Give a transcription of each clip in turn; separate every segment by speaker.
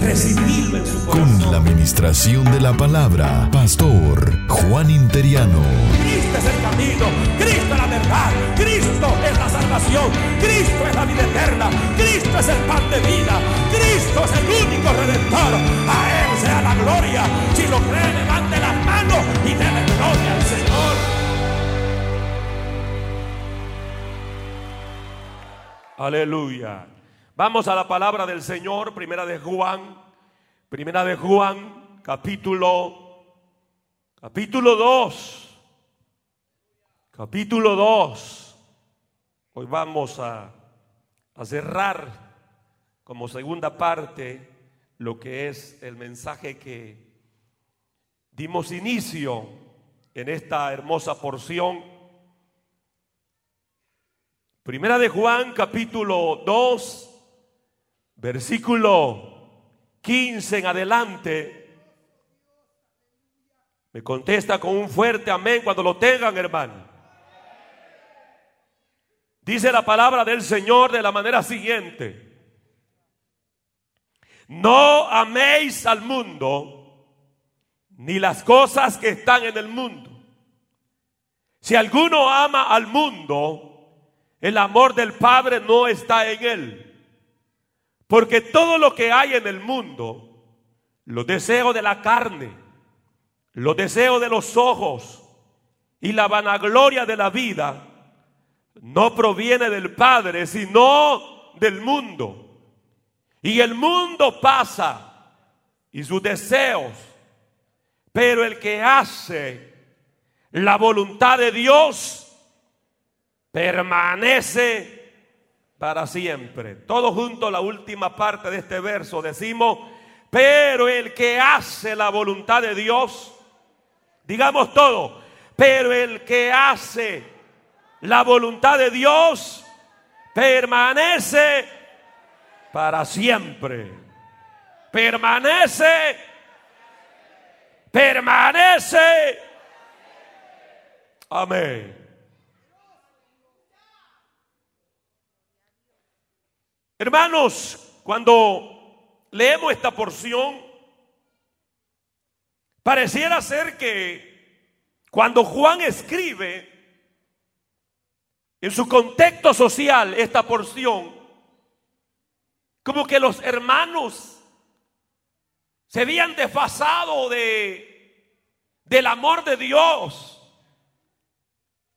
Speaker 1: Recibirlo en su corazón.
Speaker 2: Con la administración de la palabra, Pastor Juan Interiano.
Speaker 1: Cristo es el camino, Cristo es la verdad, Cristo es la salvación, Cristo es la vida eterna, Cristo es el pan de vida, Cristo es el único redentor. A Él sea la gloria. Si lo cree, levante las manos y déle gloria al Señor. Aleluya. Vamos a la palabra del Señor, primera de Juan, primera de Juan, capítulo, capítulo 2, capítulo 2. Hoy vamos a, cerrar como segunda parte lo que es el mensaje que dimos inicio en esta hermosa porción Primera de Juan capítulo 2, versículo 15 en adelante. Me contesta con un fuerte amén cuando lo tengan, hermano. Dice la palabra del Señor de la manera siguiente. No améis al mundo ni las cosas que están en el mundo. Si alguno ama al mundo, el amor del Padre no está en él. Porque todo lo que hay en el mundo, los deseos de la carne, los deseos de los ojos y la vanagloria de la vida, no proviene del Padre, sino del mundo. Y el mundo pasa y sus deseos, pero el que hace la voluntad de Dios, permanece para siempre. Todo junto, la última parte de este verso decimos, pero el que hace la voluntad de Dios, digamos todo, pero el que hace la voluntad de Dios permanece para siempre. Permanece, permanece. Amén. Hermanos, cuando leemos esta porción, pareciera ser que cuando Juan escribe en su contexto social esta porción, como que los hermanos se habían desfasado de, del amor de Dios.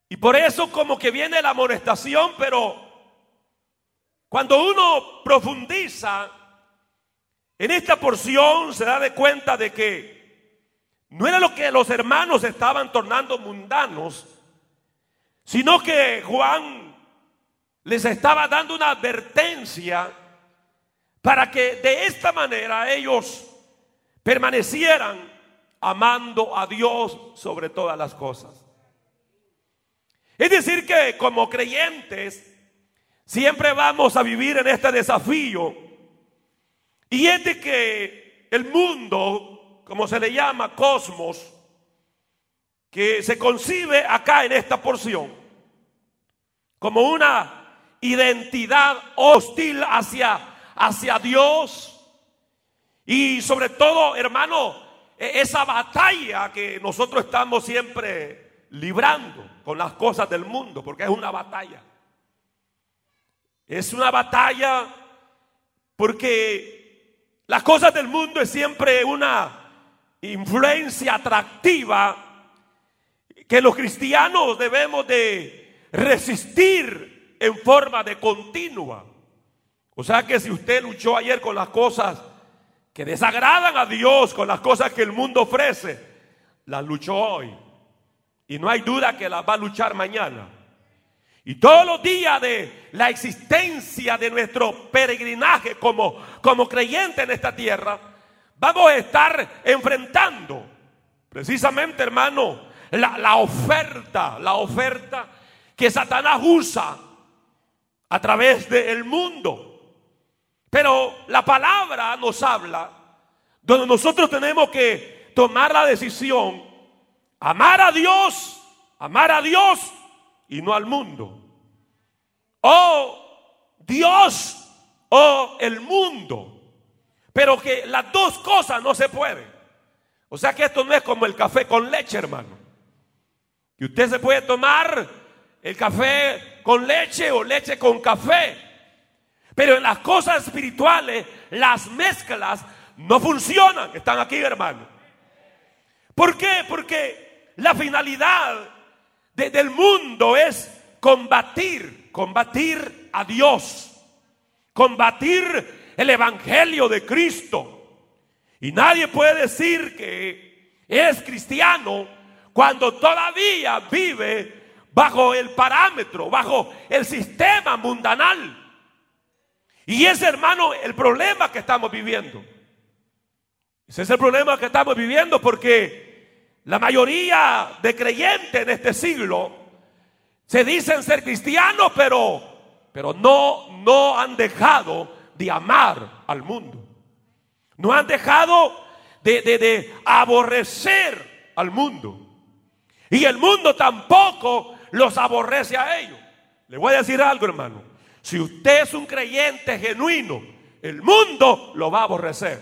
Speaker 1: Y por eso como que viene la amonestación, pero cuando uno profundiza en esta porción, se da de cuenta de que no era lo que los hermanos estaban tornando mundanos, sino que Juan les estaba dando una advertencia para que de esta manera ellos permanecieran amando a Dios sobre todas las cosas. Es decir, que como creyentes, Siempre vamos a vivir en este desafío. Y es de que el mundo, como se le llama, cosmos, que se concibe acá en esta porción, como una identidad hostil hacia, hacia Dios. Y sobre todo, hermano, e, esa batalla que nosotros estamos siempre librando con las cosas del mundo, porque es una batalla. Es una batalla porque las cosas del mundo es siempre una influencia atractiva que los cristianos debemos de resistir en forma de continua. O sea que si usted luchó ayer con las cosas que desagradan a Dios, con las cosas que el mundo ofrece, las luchó hoy. Y no hay duda que las va a luchar mañana. Y todos los días de la existencia de nuestro peregrinaje como, como creyente en esta tierra, vamos a estar enfrentando Precisamente, hermano, la, la oferta, la oferta que Satanás usa a través del mundo. Pero la palabra nos habla donde nosotros tenemos que tomar la decisión, amar a Dios, amar a Dios y no al mundo. O Dios o el mundo. Pero que las dos cosas no se pueden. O sea que esto no es como el café con leche, hermano. Que usted se puede tomar el café con leche o leche con café. Pero en las cosas espirituales, las mezclas no funcionan. Están aquí, hermano. ¿Por qué? Porque la finalidad del mundo es combatir, combatir a Dios, combatir el Evangelio de Cristo. Y nadie puede decir que es cristiano cuando todavía vive bajo el parámetro, bajo el sistema mundanal. Y ese hermano, el problema que estamos viviendo. Ese es el problema que estamos viviendo porque la mayoría de creyentes en este siglo se dicen ser cristianos, pero, pero no, no han dejado de amar al mundo. No han dejado de, de aborrecer al mundo. Y el mundo tampoco los aborrece a ellos. Le voy a decir algo, hermano. Si usted es un creyente genuino, el mundo lo va a aborrecer.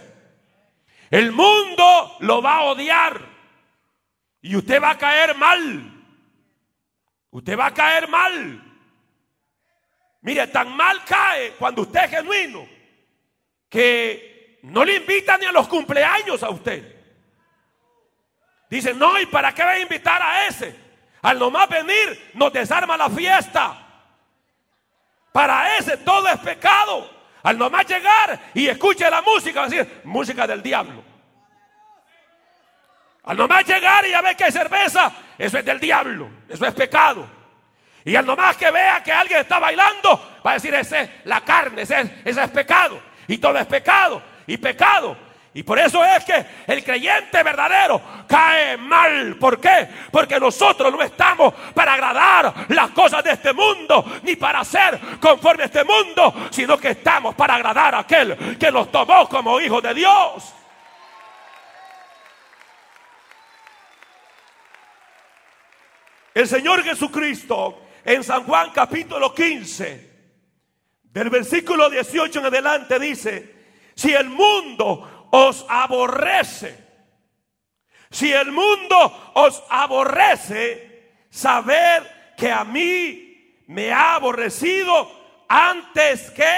Speaker 1: El mundo lo va a odiar. Y usted va a caer mal. Usted va a caer mal. Mire, tan mal cae cuando usted es genuino que no le invitan ni a los cumpleaños a usted. Dice, no, ¿y para qué va a invitar a ese? Al nomás venir nos desarma la fiesta. Para ese todo es pecado. Al nomás llegar y escuche la música, va a decir, música del diablo. Al nomás llegar y ya ve que hay cerveza, eso es del diablo, eso es pecado. Y al nomás que vea que alguien está bailando, va a decir, ese es la carne, ese es, ese es pecado. Y todo es pecado. Y pecado y por eso es que el creyente verdadero cae mal. ¿Por qué? Porque nosotros no estamos para agradar las cosas de este mundo, ni para ser conforme a este mundo, sino que estamos para agradar a aquel que nos tomó como hijos de Dios. El Señor Jesucristo en San Juan capítulo 15, del versículo 18 en adelante dice, si el mundo os aborrece. Si el mundo os aborrece, saber que a mí me ha aborrecido antes que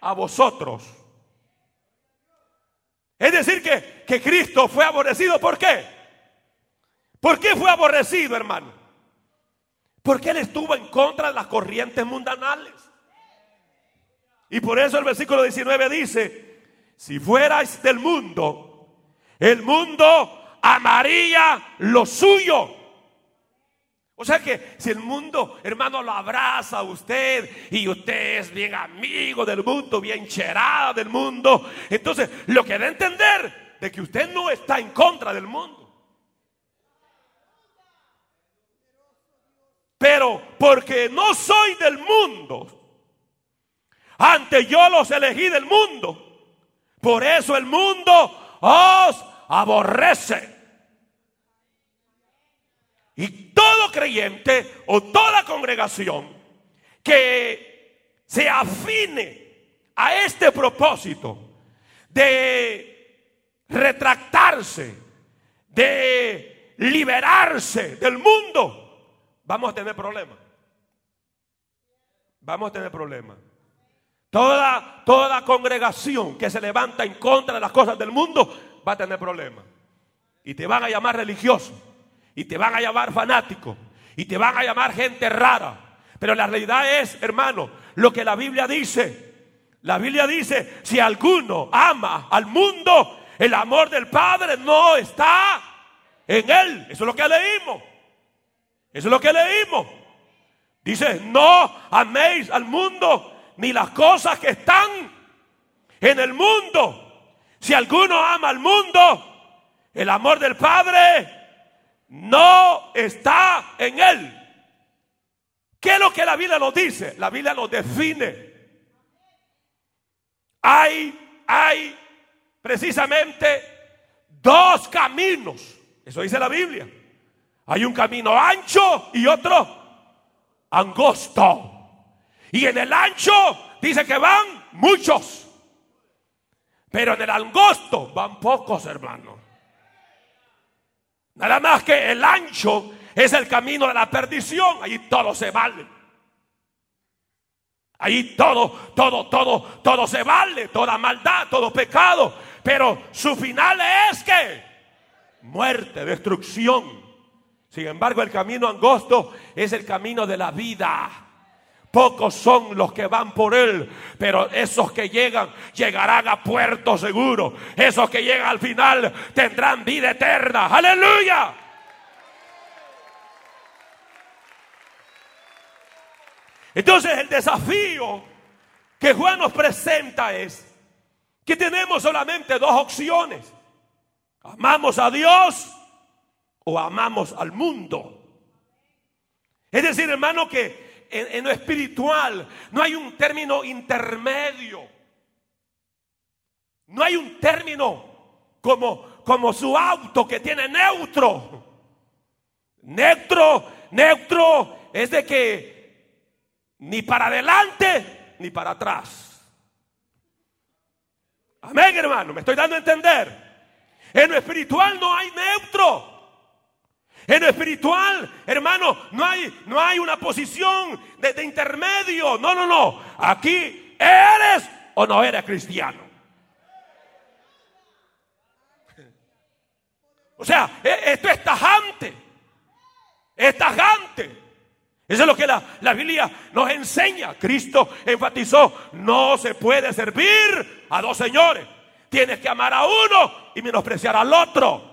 Speaker 1: a vosotros. Es decir, que, que Cristo fue aborrecido. ¿Por qué? ¿Por qué fue aborrecido, hermano? Porque Él estuvo en contra de las corrientes mundanales. Y por eso el versículo 19 dice, si fuerais del mundo, el mundo amaría lo suyo. O sea que si el mundo, hermano, lo abraza a usted y usted es bien amigo del mundo, bien cherada del mundo, entonces lo que da a entender de que usted no está en contra del mundo. Pero porque no soy del mundo, antes yo los elegí del mundo. Por eso el mundo os aborrece. Y todo creyente o toda congregación que se afine a este propósito de retractarse, de liberarse del mundo, vamos a tener problemas. Vamos a tener problemas. Toda, toda congregación que se levanta en contra de las cosas del mundo va a tener problemas. Y te van a llamar religioso. Y te van a llamar fanático. Y te van a llamar gente rara. Pero la realidad es, hermano, lo que la Biblia dice. La Biblia dice, si alguno ama al mundo, el amor del Padre no está en él. Eso es lo que leímos. Eso es lo que leímos. Dice, no améis al mundo ni las cosas que están en el mundo. Si alguno ama al mundo, el amor del Padre no está en él. ¿Qué es lo que la Biblia nos dice? La Biblia nos define. Hay, hay precisamente dos caminos. Eso dice la Biblia. Hay un camino ancho y otro angosto. Y en el ancho dice que van muchos. Pero en el angosto van pocos, hermanos. Nada más que el ancho es el camino de la perdición. Ahí todo se vale. Ahí todo, todo, todo, todo se vale. Toda maldad, todo pecado. Pero su final es que muerte, destrucción. Sin embargo, el camino angosto es el camino de la vida. Pocos son los que van por él, pero esos que llegan llegarán a puerto seguro. Esos que llegan al final tendrán vida eterna. Aleluya. Entonces el desafío que Juan nos presenta es que tenemos solamente dos opciones. Amamos a Dios o amamos al mundo. Es decir, hermano, que en, lo espiritual no hay un término intermedio. No hay un término como, como su auto que tiene neutro. Neutro, neutro es de que ni para adelante ni para atrás. Amén, hermano, me estoy dando a entender. En lo espiritual no hay neutro. En lo espiritual, hermano, no hay, no hay una posición de, intermedio. No, no, no. Aquí eres o no eres cristiano. O sea, e, esto es tajante. Es tajante. Eso es lo que la, la, Biblia nos enseña. Cristo enfatizó, no se puede servir a dos señores. Tienes que amar a uno y menospreciar al otro.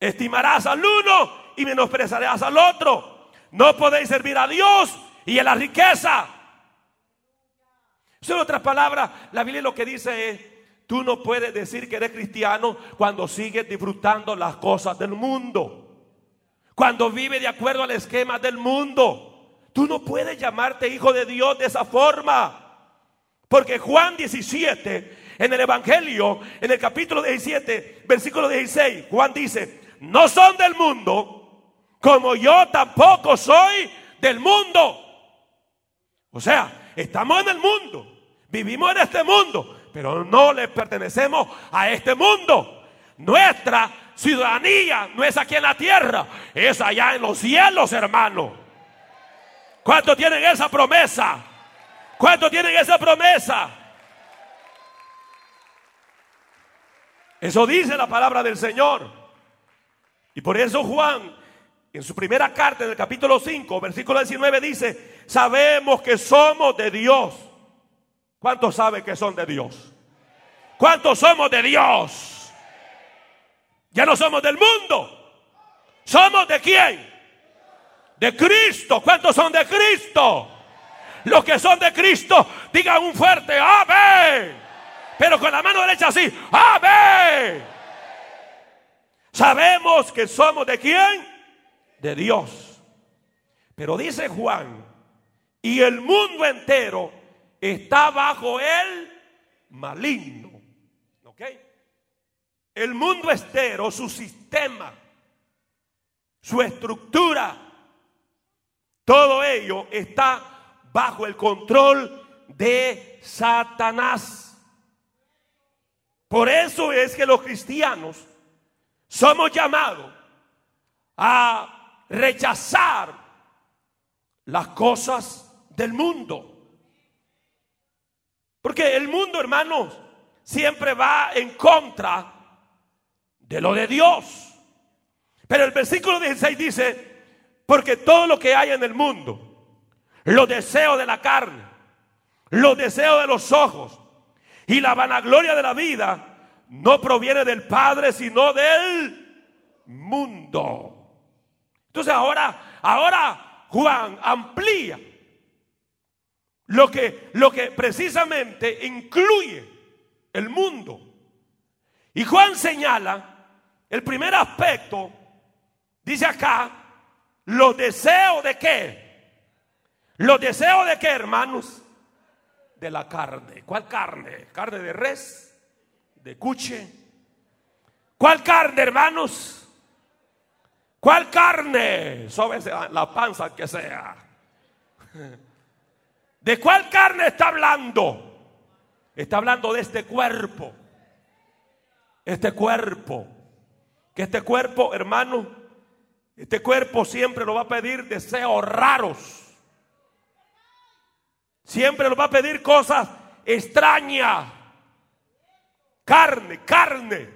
Speaker 1: Estimarás al uno y menospreciarás al otro. No podéis servir a Dios y a la riqueza. En otras palabras, la Biblia lo que dice es, tú no puedes decir que eres cristiano cuando sigues disfrutando las cosas del mundo. Cuando vive de acuerdo al esquema del mundo. Tú no puedes llamarte hijo de Dios de esa forma. Porque Juan 17, en el Evangelio, en el capítulo 17, versículo 16, Juan dice, no son del mundo, como yo tampoco soy del mundo. O sea, estamos en el mundo, vivimos en este mundo, pero no le pertenecemos a este mundo. Nuestra ciudadanía no es aquí en la tierra, es allá en los cielos, hermano. ¿Cuántos tienen esa promesa? ¿Cuántos tienen esa promesa? Eso dice la palabra del Señor. Y por eso Juan, en su primera carta, en el capítulo 5, versículo 19, dice, sabemos que somos de Dios. ¿Cuántos saben que son de Dios? ¿Cuántos somos de Dios? Ya no somos del mundo. ¿Somos de quién? De Cristo. ¿Cuántos son de Cristo? Los que son de Cristo, digan un fuerte amén. Pero con la mano derecha así, amén. Sabemos que somos de quién? De Dios. Pero dice Juan, y el mundo entero está bajo el maligno. ¿Ok? El mundo entero, su sistema, su estructura, todo ello está bajo el control de Satanás. Por eso es que los cristianos somos llamados a rechazar las cosas del mundo. Porque el mundo, hermanos, siempre va en contra de lo de Dios. Pero el versículo 16 dice, porque todo lo que hay en el mundo, los deseos de la carne, los deseos de los ojos y la vanagloria de la vida no proviene del Padre, sino del mundo. Entonces ahora, ahora Juan amplía lo que, lo que precisamente incluye el mundo. Y Juan señala El primer aspecto, dice acá, los deseos de qué? Los deseos de qué, hermanos? De la carne. ¿Cuál carne? ¿Carne de res? ¿De cuche? ¿Cuál carne, hermanos? ¿Cuál carne? Sobre la panza que sea. ¿De cuál carne está hablando? Está hablando de este cuerpo. Este cuerpo. Que este cuerpo, hermano, este cuerpo siempre nos va a pedir deseos raros. Siempre nos va a pedir cosas extrañas. Carne, carne.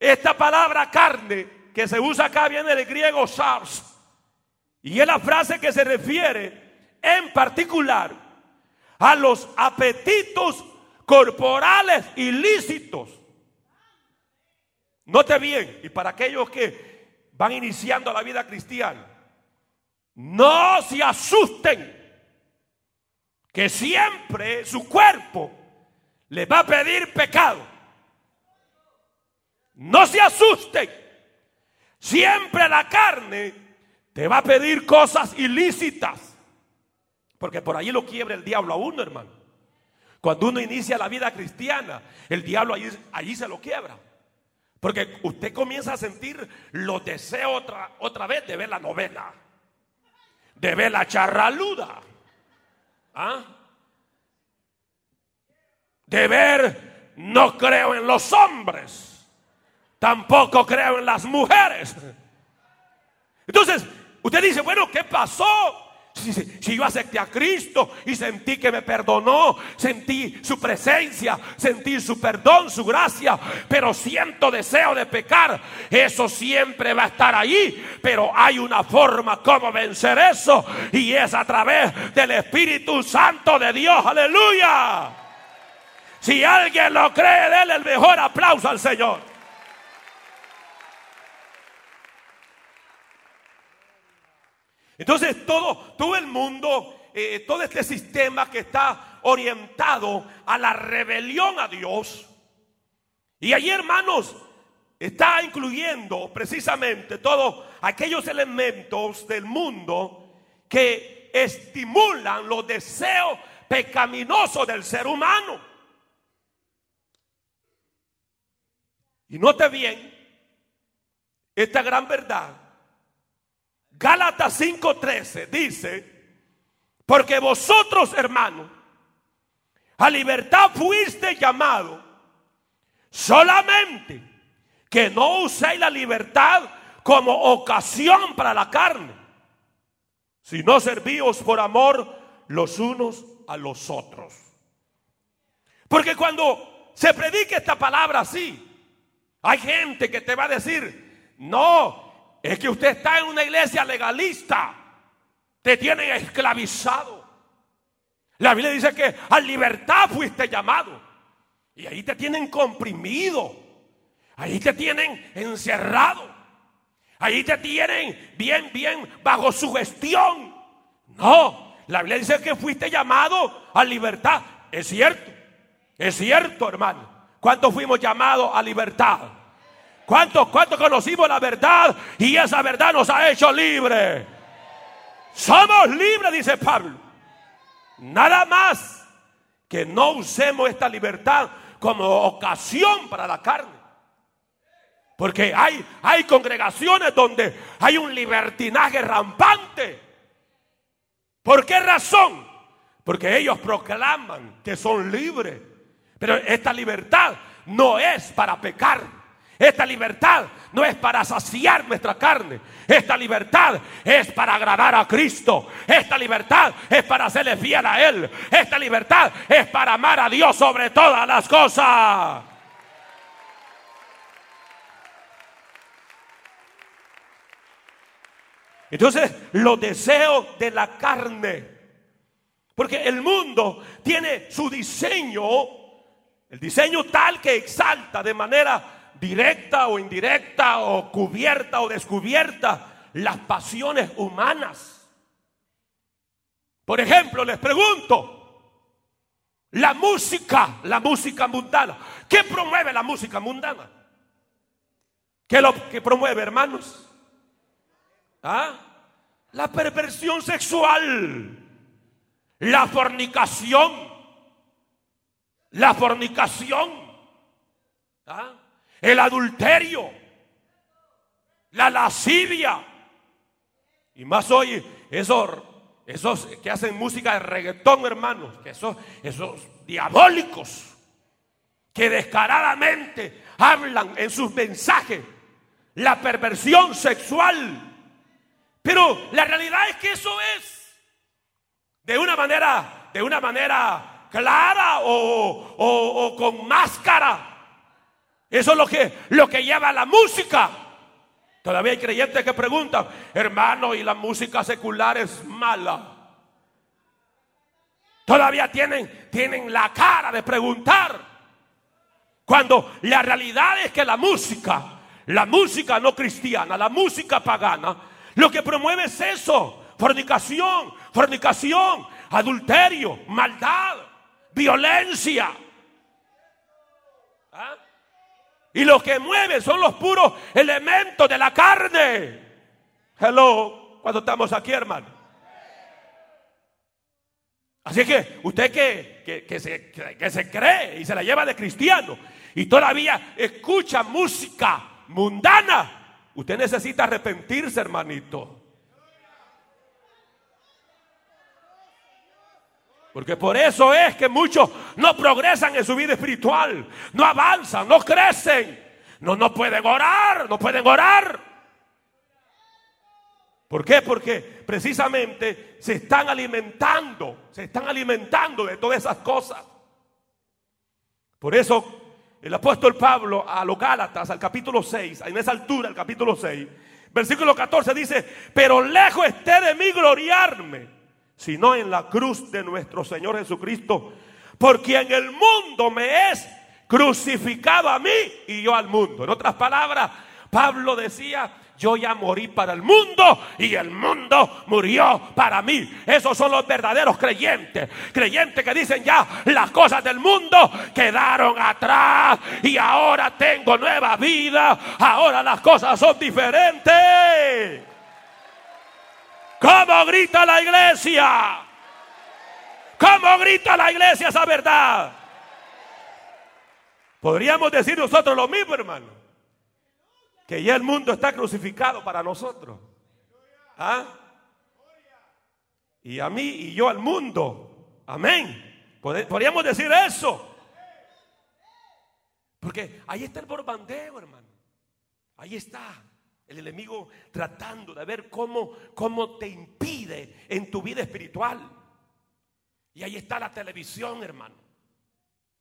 Speaker 1: Esta palabra carne que se usa acá viene del griego sars. Y es la frase que se refiere en particular a los apetitos corporales ilícitos. Note bien, y para aquellos que van iniciando la vida cristiana, no se asusten que siempre su cuerpo le va a pedir pecado. No se asusten. Siempre la carne te va a pedir cosas ilícitas. Porque por ahí lo quiebra el diablo a uno, hermano. Cuando uno inicia la vida cristiana, el diablo allí, se lo quiebra. Porque usted comienza a sentir los deseos otra, otra vez de ver la novena, de ver la charraluda, ¿ah? De ver no creo en los hombres. Tampoco creo en las mujeres. Entonces, usted dice, bueno, ¿qué pasó? Si, yo acepté a Cristo y sentí que me perdonó, sentí su presencia, sentí su perdón, su gracia, pero siento deseo de pecar, eso siempre va a estar ahí, pero hay una forma como vencer eso y es a través del Espíritu Santo de Dios, aleluya. Si alguien lo cree, déle el mejor aplauso al Señor. Entonces todo, todo el mundo, eh, todo este sistema que está orientado a la rebelión a Dios. Y allí, hermanos, está incluyendo precisamente todos aquellos elementos del mundo que estimulan los deseos pecaminosos del ser humano. Y note bien esta gran verdad Gálatas 5:13 dice, porque vosotros hermanos, a libertad fuiste llamado, solamente que no uséis la libertad como ocasión para la carne, sino servíos por amor los unos a los otros. Porque cuando se predica esta palabra así, hay gente que te va a decir, no, es que usted está en una iglesia legalista. Te tienen esclavizado. La Biblia dice que a libertad fuiste llamado. Y ahí te tienen comprimido. Ahí te tienen encerrado. Ahí te tienen bien, bien bajo su gestión. No, la Biblia dice que fuiste llamado a libertad. Es cierto, es cierto, hermano. ¿Cuántos fuimos llamados a libertad? ¿Cuántos, cuántos conocimos la verdad y esa verdad nos ha hecho libres? Somos libres, dice Pablo. Nada más que no usemos esta libertad como ocasión para la carne. Porque hay, hay congregaciones donde hay un libertinaje rampante. ¿Por qué razón? Porque ellos proclaman que son libres. Pero esta libertad no es para pecar. Esta libertad no es para saciar nuestra carne. Esta libertad es para agradar a Cristo. Esta libertad es para hacerle fiel a Él. Esta libertad es para amar a Dios sobre todas las cosas. Entonces, los deseos de la carne. Porque el mundo tiene su diseño, el diseño tal que exalta de manera directa o indirecta o cubierta o descubierta las pasiones humanas. Por ejemplo, les pregunto, la música, la música mundana, ¿qué promueve la música mundana? ¿Qué lo que promueve, hermanos? ¿Ah? La perversión sexual, la fornicación, la fornicación, ¿Ah? el adulterio, la lascivia. Y más hoy, esos, esos que hacen música de reggaetón, hermanos, que esos, esos diabólicos que descaradamente hablan en sus mensajes la perversión sexual. Pero la realidad es que eso es de una manera, de una manera clara o, o con máscara. Eso es lo que, lo que lleva la música. Todavía hay creyentes que preguntan, hermano, ¿y la música secular es mala? Todavía tienen, tienen la cara de preguntar. Cuando la realidad es que la música, la música no cristiana, la música pagana, lo que promueve es eso, fornicación, fornicación, adulterio, maldad, violencia. ¿Ah? Y lo que mueve son los puros elementos de la carne. Hello, cuando estamos aquí, hermano. Así que usted se, que se cree y se la lleva de cristiano y todavía escucha música mundana, usted necesita arrepentirse, hermanito. Porque por eso es que muchos no progresan en su vida espiritual, no avanzan, no crecen, no, no pueden orar, no pueden orar. ¿Por qué? Porque precisamente se están alimentando, se están alimentando de todas esas cosas. Por eso el apóstol Pablo a los Gálatas, al capítulo 6, en esa altura, el capítulo 6, versículo 14 dice, pero lejos esté de mí gloriarme sino en la cruz de nuestro Señor Jesucristo, por quien el mundo me es crucificado a mí y yo al mundo. En otras palabras, Pablo decía, yo ya morí para el mundo y el mundo murió para mí. Esos son los verdaderos creyentes. Creyentes que dicen ya las cosas del mundo quedaron atrás y ahora tengo nueva vida. Ahora las cosas son diferentes. ¿Cómo grita la iglesia? ¿Cómo grita la iglesia esa verdad? Podríamos decir nosotros lo mismo, hermano. Que ya el mundo está crucificado para nosotros. ¿Ah? Y a mí y yo al mundo. Amén. Podríamos decir eso. Porque ahí está el borbandeo, hermano. Ahí está. El enemigo tratando de ver cómo, cómo te impide en tu vida espiritual. Y ahí está la televisión, hermano.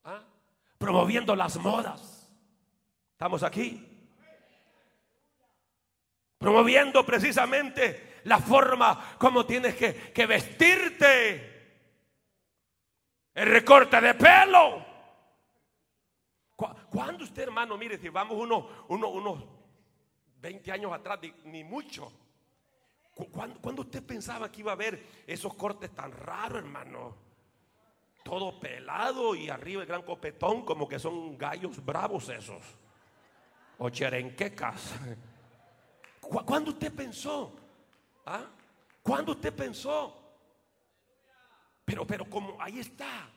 Speaker 1: ¿Ah? Promoviendo las modas. ¿Estamos aquí? Promoviendo precisamente la forma como tienes que, vestirte. El recorte de pelo. ¿Cuándo usted, hermano, mire, si vamos unos uno, uno 20 años atrás, ni mucho. ¿Cuándo, usted pensaba que iba a haber esos cortes tan raros, hermano? Todo pelado y arriba el gran copetón, como que son gallos bravos esos. O cherenquecas. ¿Cuándo usted pensó? ¿Ah? ¿Cuándo usted pensó? Pero, pero como ahí está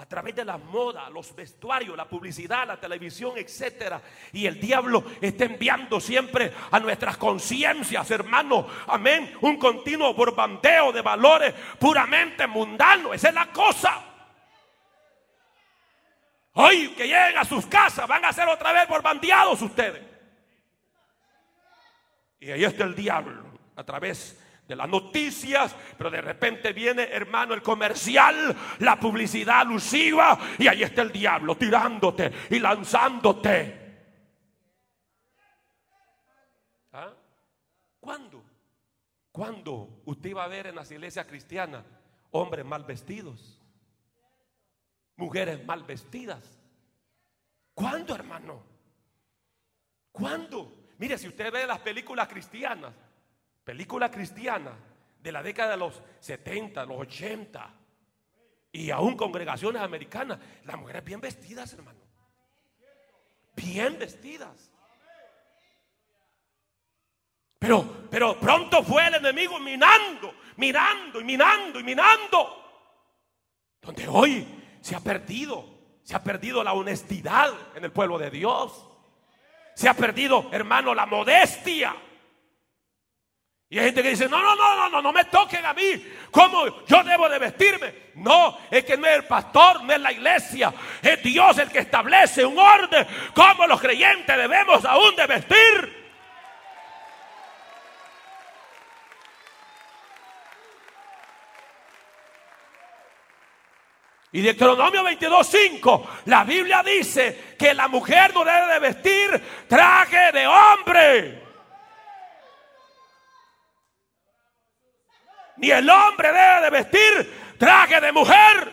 Speaker 1: a través de la moda, los vestuarios, la publicidad, la televisión, etcétera. Y el diablo está enviando siempre a nuestras conciencias, hermano. Amén. Un continuo borbandeo de valores puramente mundanos. Esa es la cosa. Hoy que lleguen a sus casas van a ser otra vez borbandeados ustedes. Y ahí está el diablo a través de las noticias, pero de repente viene, hermano, el comercial, la publicidad alusiva, y ahí está el diablo tirándote y lanzándote. ¿Ah? ¿Cuándo? ¿Cuándo usted iba a ver en las iglesias cristianas hombres mal vestidos? Mujeres mal vestidas. ¿Cuándo, hermano? ¿Cuándo? Mire, si usted ve las películas cristianas, película cristiana de la década de los 70, los 80 y aún congregaciones americanas, las mujeres bien vestidas, hermano. Bien vestidas. Pero, pero pronto fue el enemigo minando, mirando y minando y minando. Donde hoy se ha perdido, se ha perdido la honestidad en el pueblo de Dios. Se ha perdido, hermano, la modestia. Y hay gente que dice, no, no, no, no, no, no me toquen a mí. ¿Cómo yo debo de vestirme? No, es que no es el pastor, no es la iglesia. Es Dios el que establece un orden. Como los creyentes debemos aún de vestir. Y Deuteronomio 22.5, la Biblia dice que la mujer no debe de vestir traje de hombre. Ni el hombre debe de vestir traje de mujer.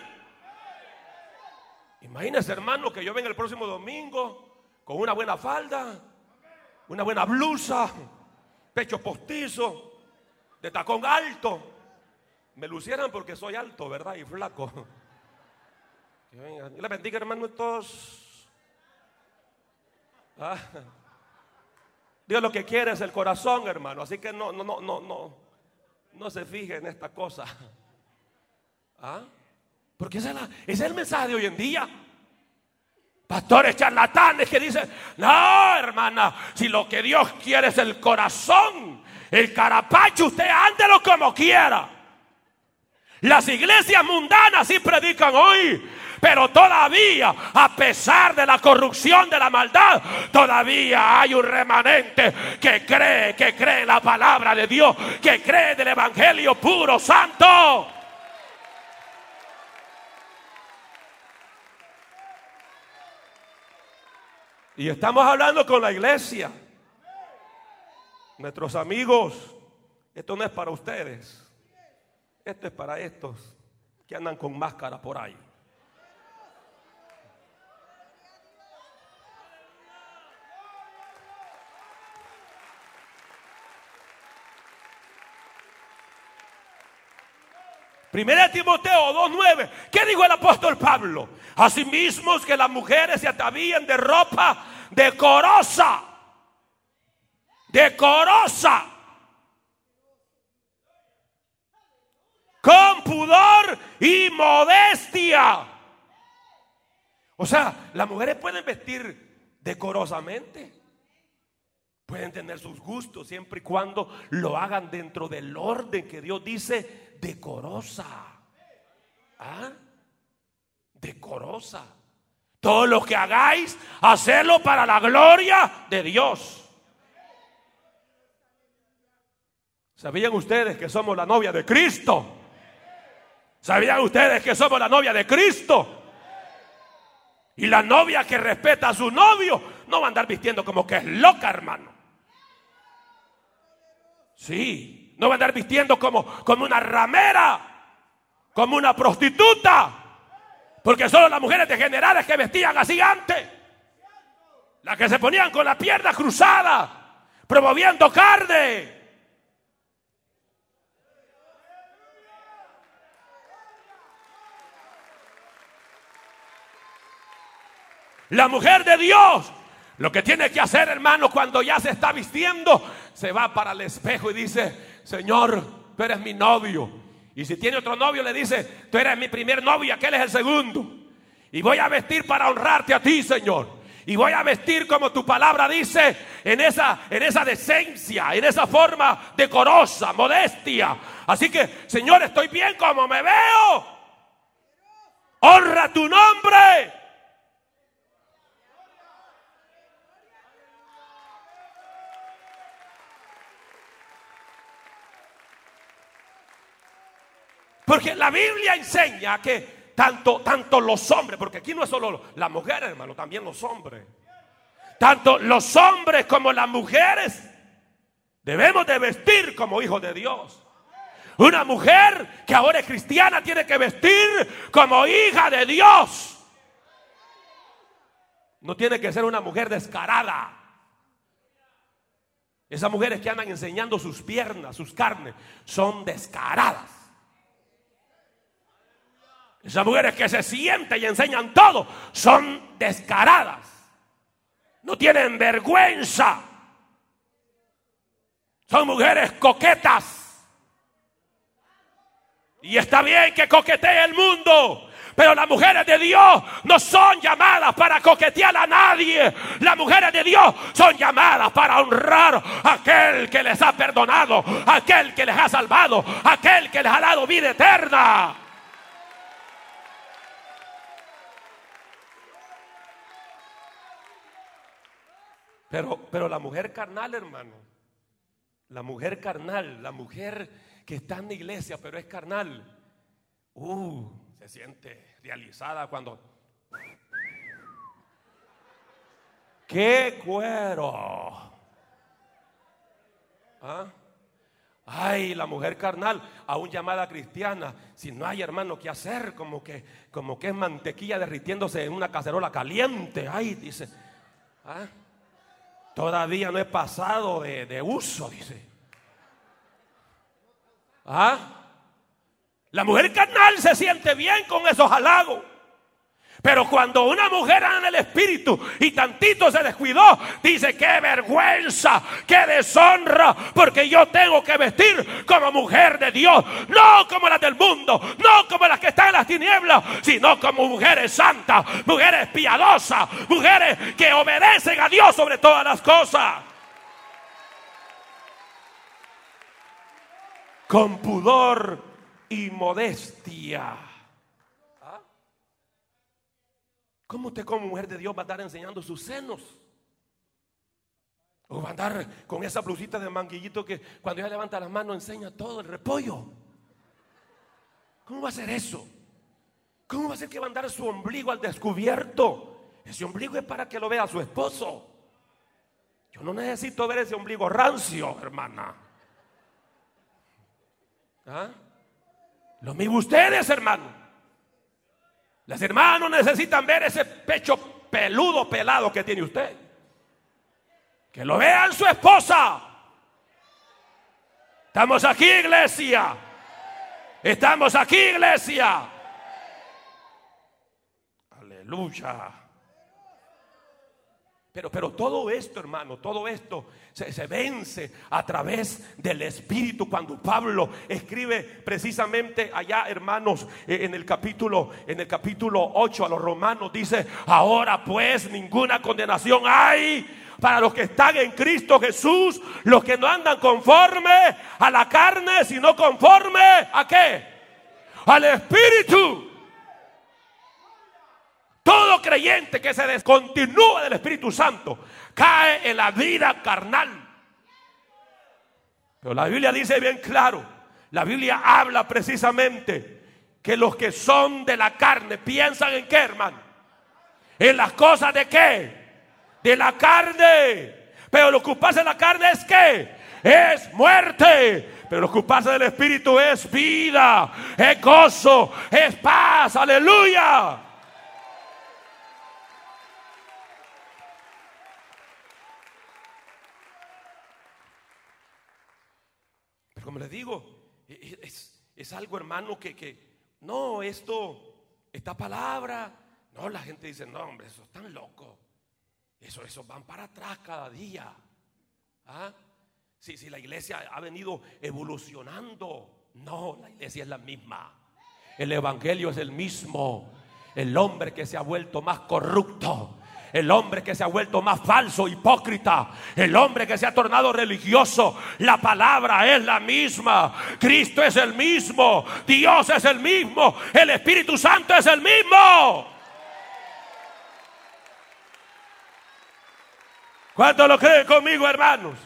Speaker 1: Imagínese, hermano, que yo venga el próximo domingo con una buena falda, una buena blusa, pecho postizo, de tacón alto. Me lucieran porque soy alto, ¿verdad? Y flaco. Dios le bendiga, hermano, todos. Ah. Dios lo que quiere es el corazón, hermano. Así que no, no, no, no, no, no se fije en esta cosa. ¿Ah? Porque ese es, es el mensaje de hoy en día. Pastores charlatanes que dicen, no, hermana, si lo que Dios quiere es el corazón, el carapacho, usted ándelo como quiera. Las iglesias mundanas sí predican hoy pero todavía, a pesar de la corrupción de la maldad, todavía hay un remanente que cree, que cree la palabra de Dios, que cree del Evangelio puro, santo. Y estamos hablando con la iglesia. Nuestros amigos, esto no es para ustedes. Esto es para estos que andan con máscara por ahí. Primera Timoteo 2.9. ¿Qué dijo el apóstol Pablo? Asimismo que las mujeres se atavían de ropa decorosa. Decorosa. Con pudor y modestia. O sea, las mujeres pueden vestir decorosamente. Pueden tener sus gustos siempre y cuando lo hagan dentro del orden que Dios dice decorosa. ¿Ah? Decorosa. Todo lo que hagáis, hacerlo para la gloria de Dios. ¿Sabían ustedes que somos la novia de Cristo? ¿Sabían ustedes que somos la novia de Cristo? Y la novia que respeta a su novio no va a andar vistiendo como que es loca, hermano. Sí, no va a andar vistiendo como, como una ramera, como una prostituta. Porque solo las mujeres degeneradas que vestían así antes. Las que se ponían con la pierna cruzada, promoviendo carne. La mujer de Dios lo que tiene que hacer, hermano, cuando ya se está vistiendo, se va para el espejo y dice, Señor, tú eres mi novio. Y si tiene otro novio, le dice, tú eres mi primer novio y aquel es el segundo. Y voy a vestir para honrarte a ti, Señor. Y voy a vestir como tu palabra dice, en esa, en esa decencia, en esa forma decorosa, modestia. Así que, Señor, estoy bien como me veo. Honra tu nombre. Porque la Biblia enseña que tanto, tanto los hombres, porque aquí no es solo la mujer, hermano, también los hombres. Tanto los hombres como las mujeres debemos de vestir como hijos de Dios. Una mujer que ahora es cristiana tiene que vestir como hija de Dios. No tiene que ser una mujer descarada. Esas mujeres que andan enseñando sus piernas, sus carnes, son descaradas. Esas mujeres que se sienten y enseñan todo son descaradas. No tienen vergüenza. Son mujeres coquetas. Y está bien que coquetee el mundo. Pero las mujeres de Dios no son llamadas para coquetear a nadie. Las mujeres de Dios son llamadas para honrar a aquel que les ha perdonado, aquel que les ha salvado, aquel que les ha dado vida eterna. Pero, pero la mujer carnal, hermano, la mujer carnal, la mujer que está en la iglesia, pero es carnal, uh, se siente realizada cuando... ¡Qué cuero! ¿Ah? Ay, la mujer carnal, aún llamada cristiana, si no hay hermano que hacer, como que, como que es mantequilla derritiéndose en una cacerola caliente. Ay, dice, ¿ah? Todavía no he pasado de, uso, dice. ¿Ah? La mujer carnal se siente bien con esos halagos. Pero cuando una mujer anda en el espíritu y tantito se descuidó, dice, qué vergüenza, qué deshonra, porque yo tengo que vestir como mujer de Dios, no como las del mundo, no como las que están en las tinieblas, sino como mujeres santas, mujeres piadosas, mujeres que obedecen a Dios sobre todas las cosas. Con pudor y modestia. ¿Cómo usted como mujer de Dios va a estar enseñando sus senos? O va a andar con esa blusita de manguillito que cuando ella levanta las manos enseña todo el repollo. ¿Cómo va a ser eso? ¿Cómo va a ser que va a andar su ombligo al descubierto? Ese ombligo es para que lo vea su esposo. Yo no necesito ver ese ombligo rancio, hermana. ¿Ah? Lo mismo ustedes, hermano. Las hermanos necesitan ver ese pecho peludo, pelado que tiene usted. Que lo vean su esposa. Estamos aquí, iglesia. Estamos aquí, iglesia. Aleluya. Pero, pero todo esto, hermano, todo esto se, vence a través del Espíritu. Cuando Pablo escribe precisamente allá, hermanos, eh, en el capítulo, en el capítulo 8 a los romanos, dice, ahora pues ninguna condenación hay para los que están en Cristo Jesús, los que no andan conforme a la carne, sino conforme a qué? Al Espíritu. Todo creyente que se descontinúa del Espíritu Santo cae en la vida carnal. Pero la Biblia dice bien claro, la Biblia habla precisamente que los que son de la carne piensan en qué, hermano? En las cosas de qué? De la carne. Pero lo que pasa en la carne es qué? Es muerte. Pero lo que pasa del Espíritu es vida, es gozo, es paz. Aleluya. Como les digo, e, e, es, algo hermano que, que, no, esto, esta palabra, no, la gente dice, no, hombre, eso es tan loco. Eso, eso van para atrás cada día. ¿Ah? Si, si la iglesia ha venido evolucionando, no, la iglesia es la misma. El evangelio es el mismo. El hombre que se ha vuelto más corrupto el hombre que se ha vuelto más falso, hipócrita, el hombre que se ha tornado religioso, la palabra es la misma, Cristo es el mismo, Dios es el mismo, el Espíritu Santo es el mismo. ¿Cuánto lo creen conmigo, hermanos?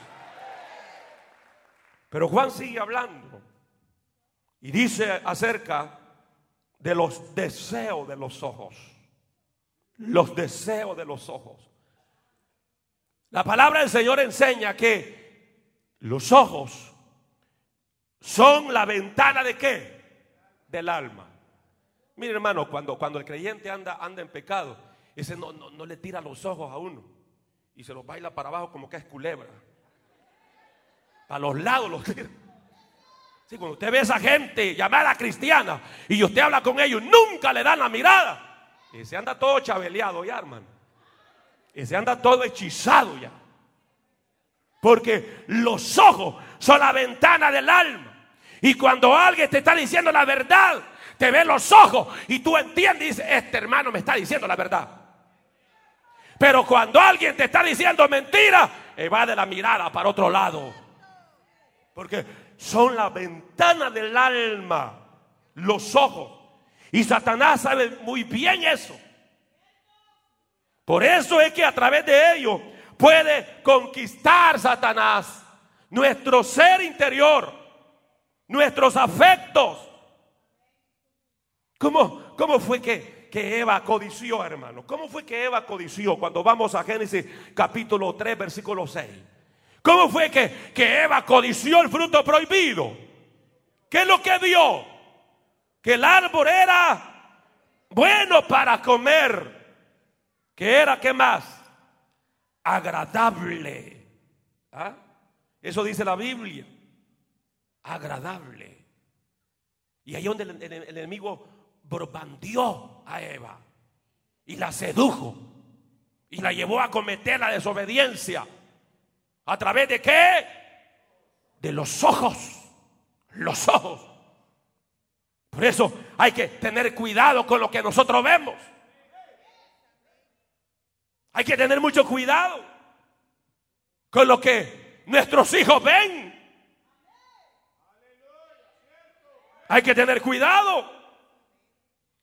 Speaker 1: Pero Juan sigue hablando y dice acerca de los deseos de los ojos los deseos de los ojos. La palabra del Señor enseña que los ojos son la ventana de qué? Del alma. Mire hermano, cuando, cuando el creyente anda, anda en pecado, ese no, no, le tira los ojos a uno y se los baila para abajo como que es culebra. A los lados los tira. Sí, cuando usted ve a esa gente llamada cristiana y usted habla con ellos, nunca le dan la mirada. Ese anda todo chabeleado ya, hermano. Ese anda todo hechizado ya. Porque los ojos son la ventana del alma. Y cuando alguien te está diciendo la verdad, te ve los ojos y tú entiendes este hermano me está diciendo la verdad. Pero cuando alguien te está diciendo mentira, evade la mirada para otro lado. Porque son la ventana del alma, los ojos. Y Satanás sabe muy bien eso. Por eso es que a través de ellos puede conquistar Satanás nuestro ser interior, nuestros afectos. ¿Cómo, cómo fue que, que Eva codició, hermano? ¿Cómo fue que Eva codició cuando vamos a Génesis capítulo 3, versículo 6? ¿Cómo fue que, que Eva codició el fruto prohibido? ¿Qué es lo que vio? Que el árbol era bueno para comer. Que era, ¿qué más? Agradable. ¿Ah? Eso dice la Biblia. Agradable. Y ahí donde el, enemigo propandió a Eva y la sedujo y la llevó a cometer la desobediencia. ¿A través de qué? De los ojos. Los ojos. Por eso hay que tener cuidado con lo que nosotros vemos. Hay que tener mucho cuidado con lo que nuestros hijos ven. Hay que tener cuidado.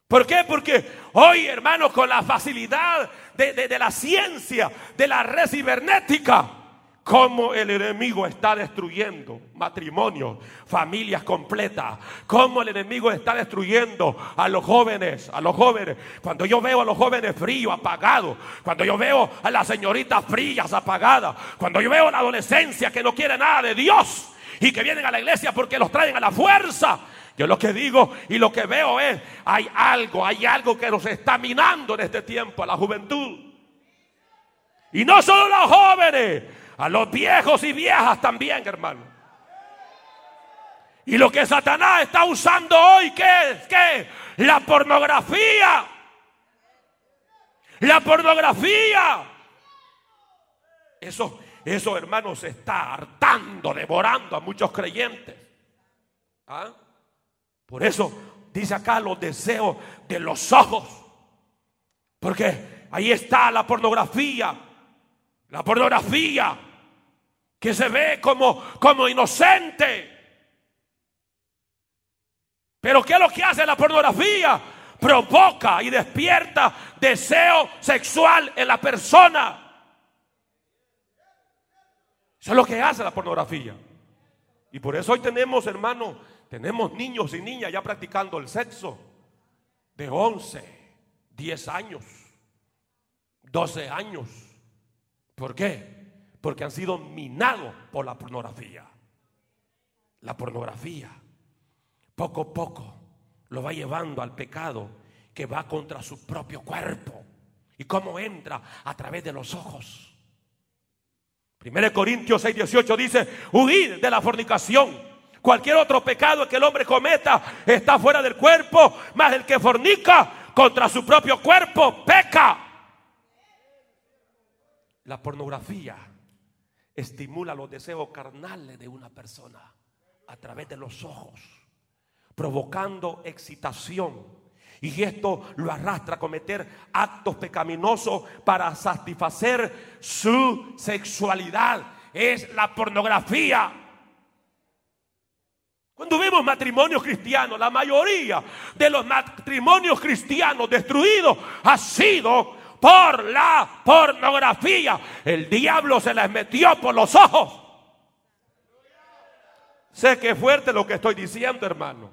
Speaker 1: ¿Por qué? Porque hoy, hermanos, con la facilidad de, de, de la ciencia, de la red cibernética, cómo el enemigo está destruyendo matrimonios, familias completas, cómo el enemigo está destruyendo a los jóvenes, a los jóvenes. Cuando yo veo a los jóvenes fríos, apagados, cuando yo veo a las señoritas frías, apagadas, cuando yo veo a la adolescencia que no quiere nada de Dios y que vienen a la iglesia porque los traen a la fuerza. Yo lo que digo y lo que veo es, hay algo, hay algo que nos está minando en este tiempo a la juventud. Y no solo los jóvenes, a los viejos y viejas también, hermano. Y lo que Satanás está usando hoy, ¿qué es? ¿Qué? La pornografía. La pornografía. Eso, eso, hermano, se está hartando, devorando a muchos creyentes. ¿Ah? Por eso dice acá los deseos de los ojos. Porque ahí está la pornografía. La pornografía que se ve como, como inocente. Pero ¿qué es lo que hace la pornografía? Provoca y despierta deseo sexual en la persona. Eso es lo que hace la pornografía. Y por eso hoy tenemos, hermano, tenemos niños y niñas ya practicando el sexo de 11, 10 años, 12 años. ¿Por qué? Porque han sido minados por la pornografía. La pornografía, poco a poco, lo va llevando al pecado que va contra su propio cuerpo. ¿Y cómo entra? A través de los ojos. 1 Corintios 6, 18 dice, huid de la fornicación. Cualquier otro pecado que el hombre cometa está fuera del cuerpo, más el que fornica contra su propio cuerpo peca. La pornografía estimula los deseos carnales de una persona a través de los ojos, provocando excitación. Y esto lo arrastra a cometer actos pecaminosos para satisfacer su sexualidad. Es la pornografía. Cuando vemos matrimonios cristianos, la mayoría de los matrimonios cristianos destruidos ha sido por la pornografía. El diablo se les metió por los ojos. Sé que es fuerte lo que estoy diciendo, hermano,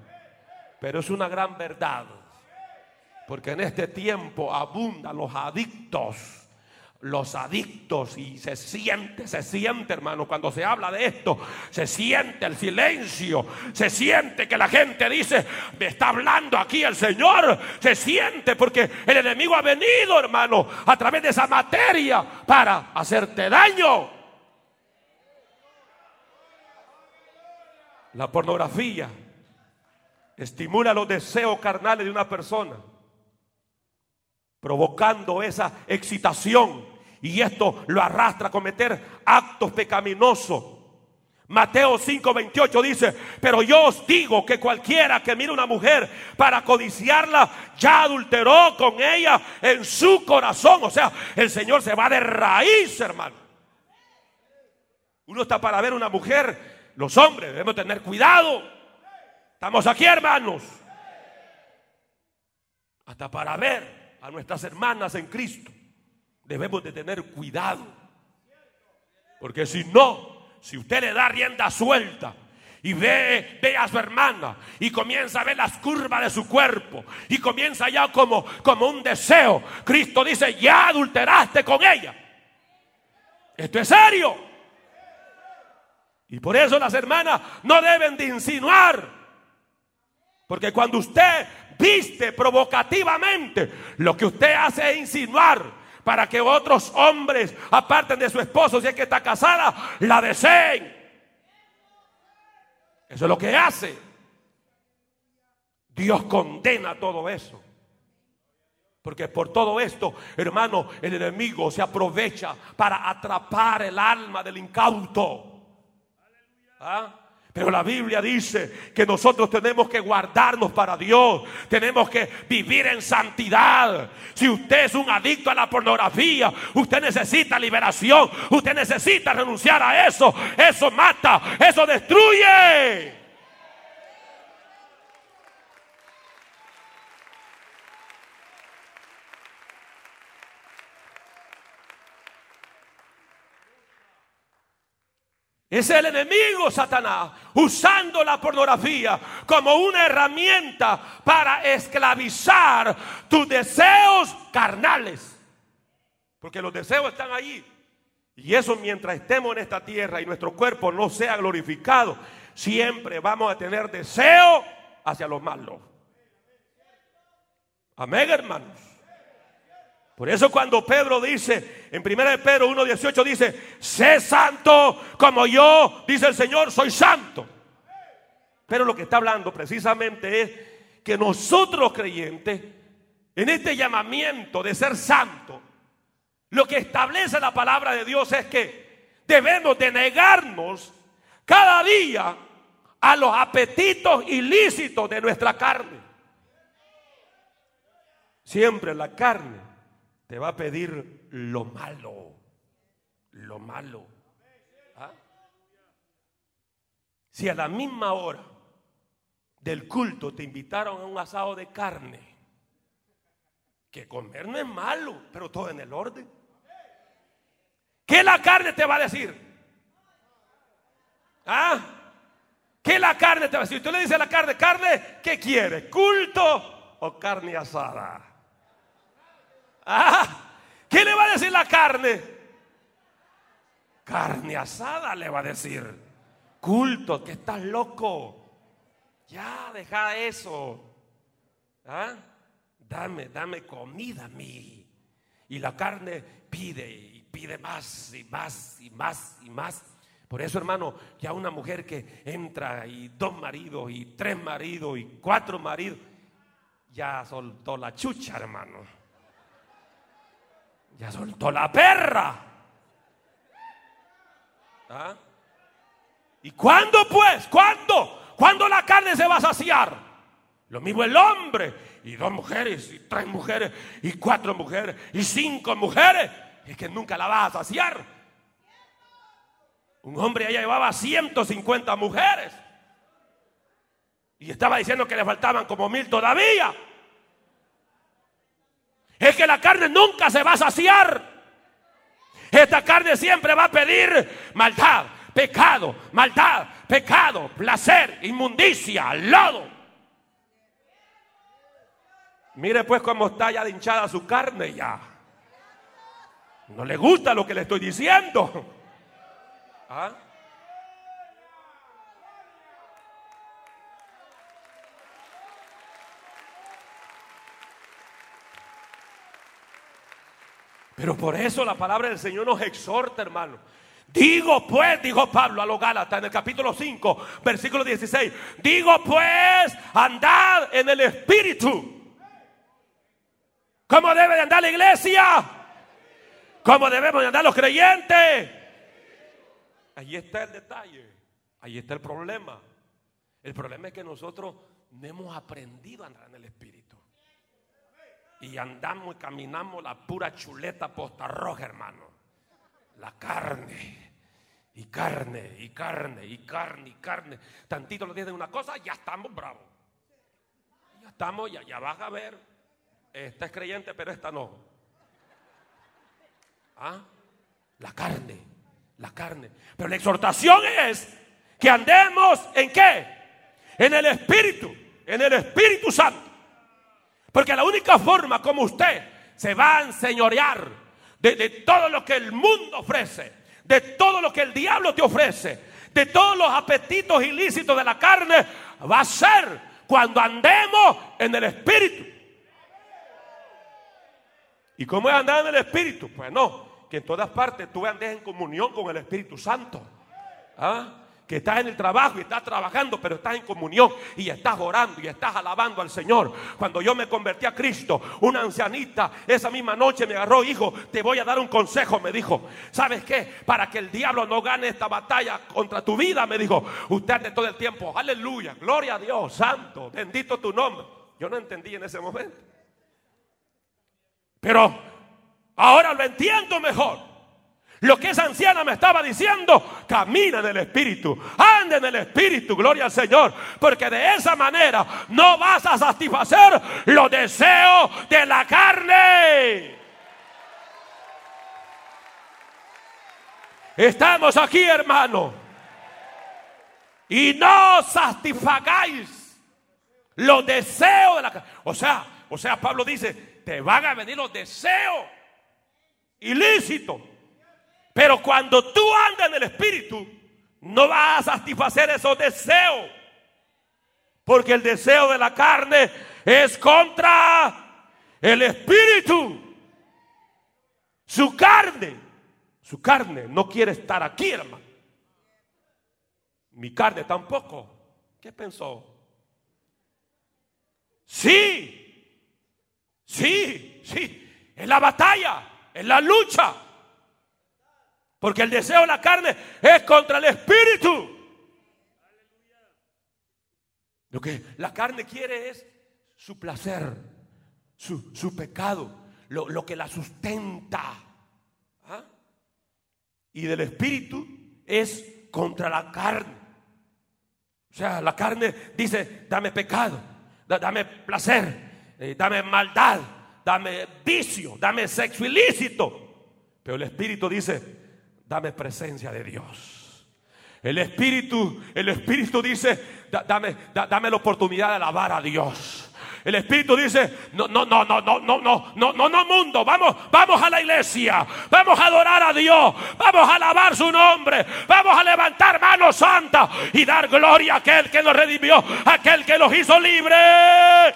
Speaker 1: pero es una gran verdad. Porque en este tiempo abundan los adictos los adictos y se siente, se siente hermano, cuando se habla de esto, se siente el silencio, se siente que la gente dice, me está hablando aquí el Señor, se siente porque el enemigo ha venido hermano a través de esa materia para hacerte daño. La pornografía estimula los deseos carnales de una persona, provocando esa excitación y esto lo arrastra a cometer actos pecaminosos. Mateo 5:28 dice, pero yo os digo que cualquiera que mire una mujer para codiciarla, ya adulteró con ella en su corazón. O sea, el Señor se va de raíz, hermano. Uno está para ver una mujer, los hombres debemos tener cuidado. Estamos aquí, hermanos. Hasta para ver a nuestras hermanas en Cristo, debemos de tener cuidado. Porque si no, si usted le da rienda suelta y ve, ve a su hermana y comienza a ver las curvas de su cuerpo y comienza ya como, como un deseo, Cristo dice, ya adulteraste con ella. Esto es serio. Y por eso las hermanas no deben de insinuar. Porque cuando usted viste provocativamente, lo que usted hace es insinuar para que otros hombres, aparten de su esposo, si es que está casada, la deseen. Eso es lo que hace. Dios condena todo eso. Porque por todo esto, hermano, el enemigo se aprovecha para atrapar el alma del incauto. ¿Ah? Pero la Biblia dice que nosotros tenemos que guardarnos para Dios. Tenemos que vivir en santidad. Si usted es un adicto a la pornografía, usted necesita liberación. Usted necesita renunciar a eso. Eso mata, eso destruye. Es el enemigo Satanás usando la pornografía como una herramienta para esclavizar tus deseos carnales. Porque los deseos están ahí. Y eso mientras estemos en esta tierra y nuestro cuerpo no sea glorificado, siempre vamos a tener deseo hacia los malos. Amén, hermanos. Por eso cuando Pedro dice, en 1 de Pedro 1.18 dice, sé santo como yo, dice el Señor, soy santo. Pero lo que está hablando precisamente es que nosotros creyentes, en este llamamiento de ser santo, lo que establece la palabra de Dios es que debemos de negarnos cada día a los apetitos ilícitos de nuestra carne. Siempre la carne te va a pedir lo malo, lo malo. ¿Ah? Si a la misma hora del culto te invitaron a un asado de carne, que comer no es malo, pero todo en el orden. ¿Qué la carne te va a decir? ¿Ah? ¿Qué la carne te va a decir? Tú le dices a la carne, carne, ¿qué quiere? ¿Culto o carne asada? Ah, ¿Qué le va a decir la carne? Carne asada le va a decir. Culto, que estás loco. Ya, deja eso. ¿Ah? Dame, dame comida a mí. Y la carne pide y pide más y más y más y más. Por eso, hermano, ya una mujer que entra y dos maridos y tres maridos y cuatro maridos, ya soltó la chucha, hermano. Ya soltó la perra. ¿Ah? ¿Y cuándo pues? ¿Cuándo? ¿Cuándo la carne se va a saciar? Lo mismo el hombre. Y dos mujeres, y tres mujeres, y cuatro mujeres, y cinco mujeres. Es que nunca la vas a saciar. Un hombre ya llevaba 150 mujeres. Y estaba diciendo que le faltaban como mil todavía es que la carne nunca se va a saciar. Esta carne siempre va a pedir maldad, pecado, maldad, pecado, placer, inmundicia, lodo. Mire pues cómo está ya hinchada su carne ya. No le gusta lo que le estoy diciendo. ¿Ah? Pero por eso la palabra del Señor nos exhorta, hermano. Digo pues, dijo Pablo a los Gálatas en el capítulo 5, versículo 16. Digo pues, andad en el Espíritu. ¿Cómo debe de andar la iglesia? ¿Cómo debemos andar los creyentes? Ahí está el detalle. Ahí está el problema. El problema es que nosotros no hemos aprendido a andar en el Espíritu. Y andamos y caminamos la pura chuleta posta roja, hermano. La carne. Y carne, y carne, y carne, y carne. Tantito nos dicen una cosa, ya estamos bravos. Ya estamos, ya, ya vas a ver. Esta es creyente, pero esta no. ¿Ah? La carne, la carne. Pero la exhortación es que andemos en qué? En el Espíritu, en el Espíritu Santo. Porque la única forma como usted se va a enseñorear de, todo lo que el mundo ofrece, de todo lo que el diablo te ofrece, de todos los apetitos ilícitos de la carne, va a ser cuando andemos en el Espíritu. ¿Y cómo es andar en el Espíritu? Pues no, que en todas partes tú andes en comunión con el Espíritu Santo. ¿Ah? Que estás en el trabajo y estás trabajando, pero estás en comunión y estás orando y estás alabando al Señor. Cuando yo me convertí a Cristo, una ancianita esa misma noche me agarró, hijo, te voy a dar un consejo, me dijo. ¿Sabes qué? Para que el diablo no gane esta batalla contra tu vida, me dijo, usted de todo el tiempo, aleluya, gloria a Dios, santo, bendito tu nombre. Yo no entendí en ese momento. Pero ahora lo entiendo mejor. Lo que esa anciana me estaba diciendo, camina en el Espíritu, anda en el Espíritu, gloria al Señor, porque de esa manera no vas a satisfacer los deseos de la carne. Estamos aquí, hermano, y no satisfagáis los deseos de la carne. O sea, o sea, Pablo dice, te van a venir los deseos ilícitos pero cuando tú andas en el Espíritu, no vas a satisfacer esos deseos. Porque el deseo de la carne es contra el Espíritu. Su carne, su carne no quiere estar aquí, hermano. Mi carne tampoco. ¿Qué pensó? Sí, sí, sí. Es la batalla, es la lucha. Porque el deseo de la carne es contra el espíritu. Lo que la carne quiere es su placer, su, pecado, lo, que la sustenta. ¿Ah? Y del espíritu es contra la carne. O sea, la carne dice, dame pecado, dame placer, eh, dame maldad, dame vicio, dame sexo ilícito. Pero el espíritu dice, dame presencia de Dios. El Espíritu, el Espíritu dice, dame, dame la oportunidad de alabar a Dios. El Espíritu dice, no, no, no, no, no, no, no, no, no, no, mundo, vamos, vamos a la iglesia, vamos a adorar a Dios, vamos a alabar su nombre, vamos a levantar manos santas y dar gloria a aquel que nos redimió, aquel que nos hizo libres.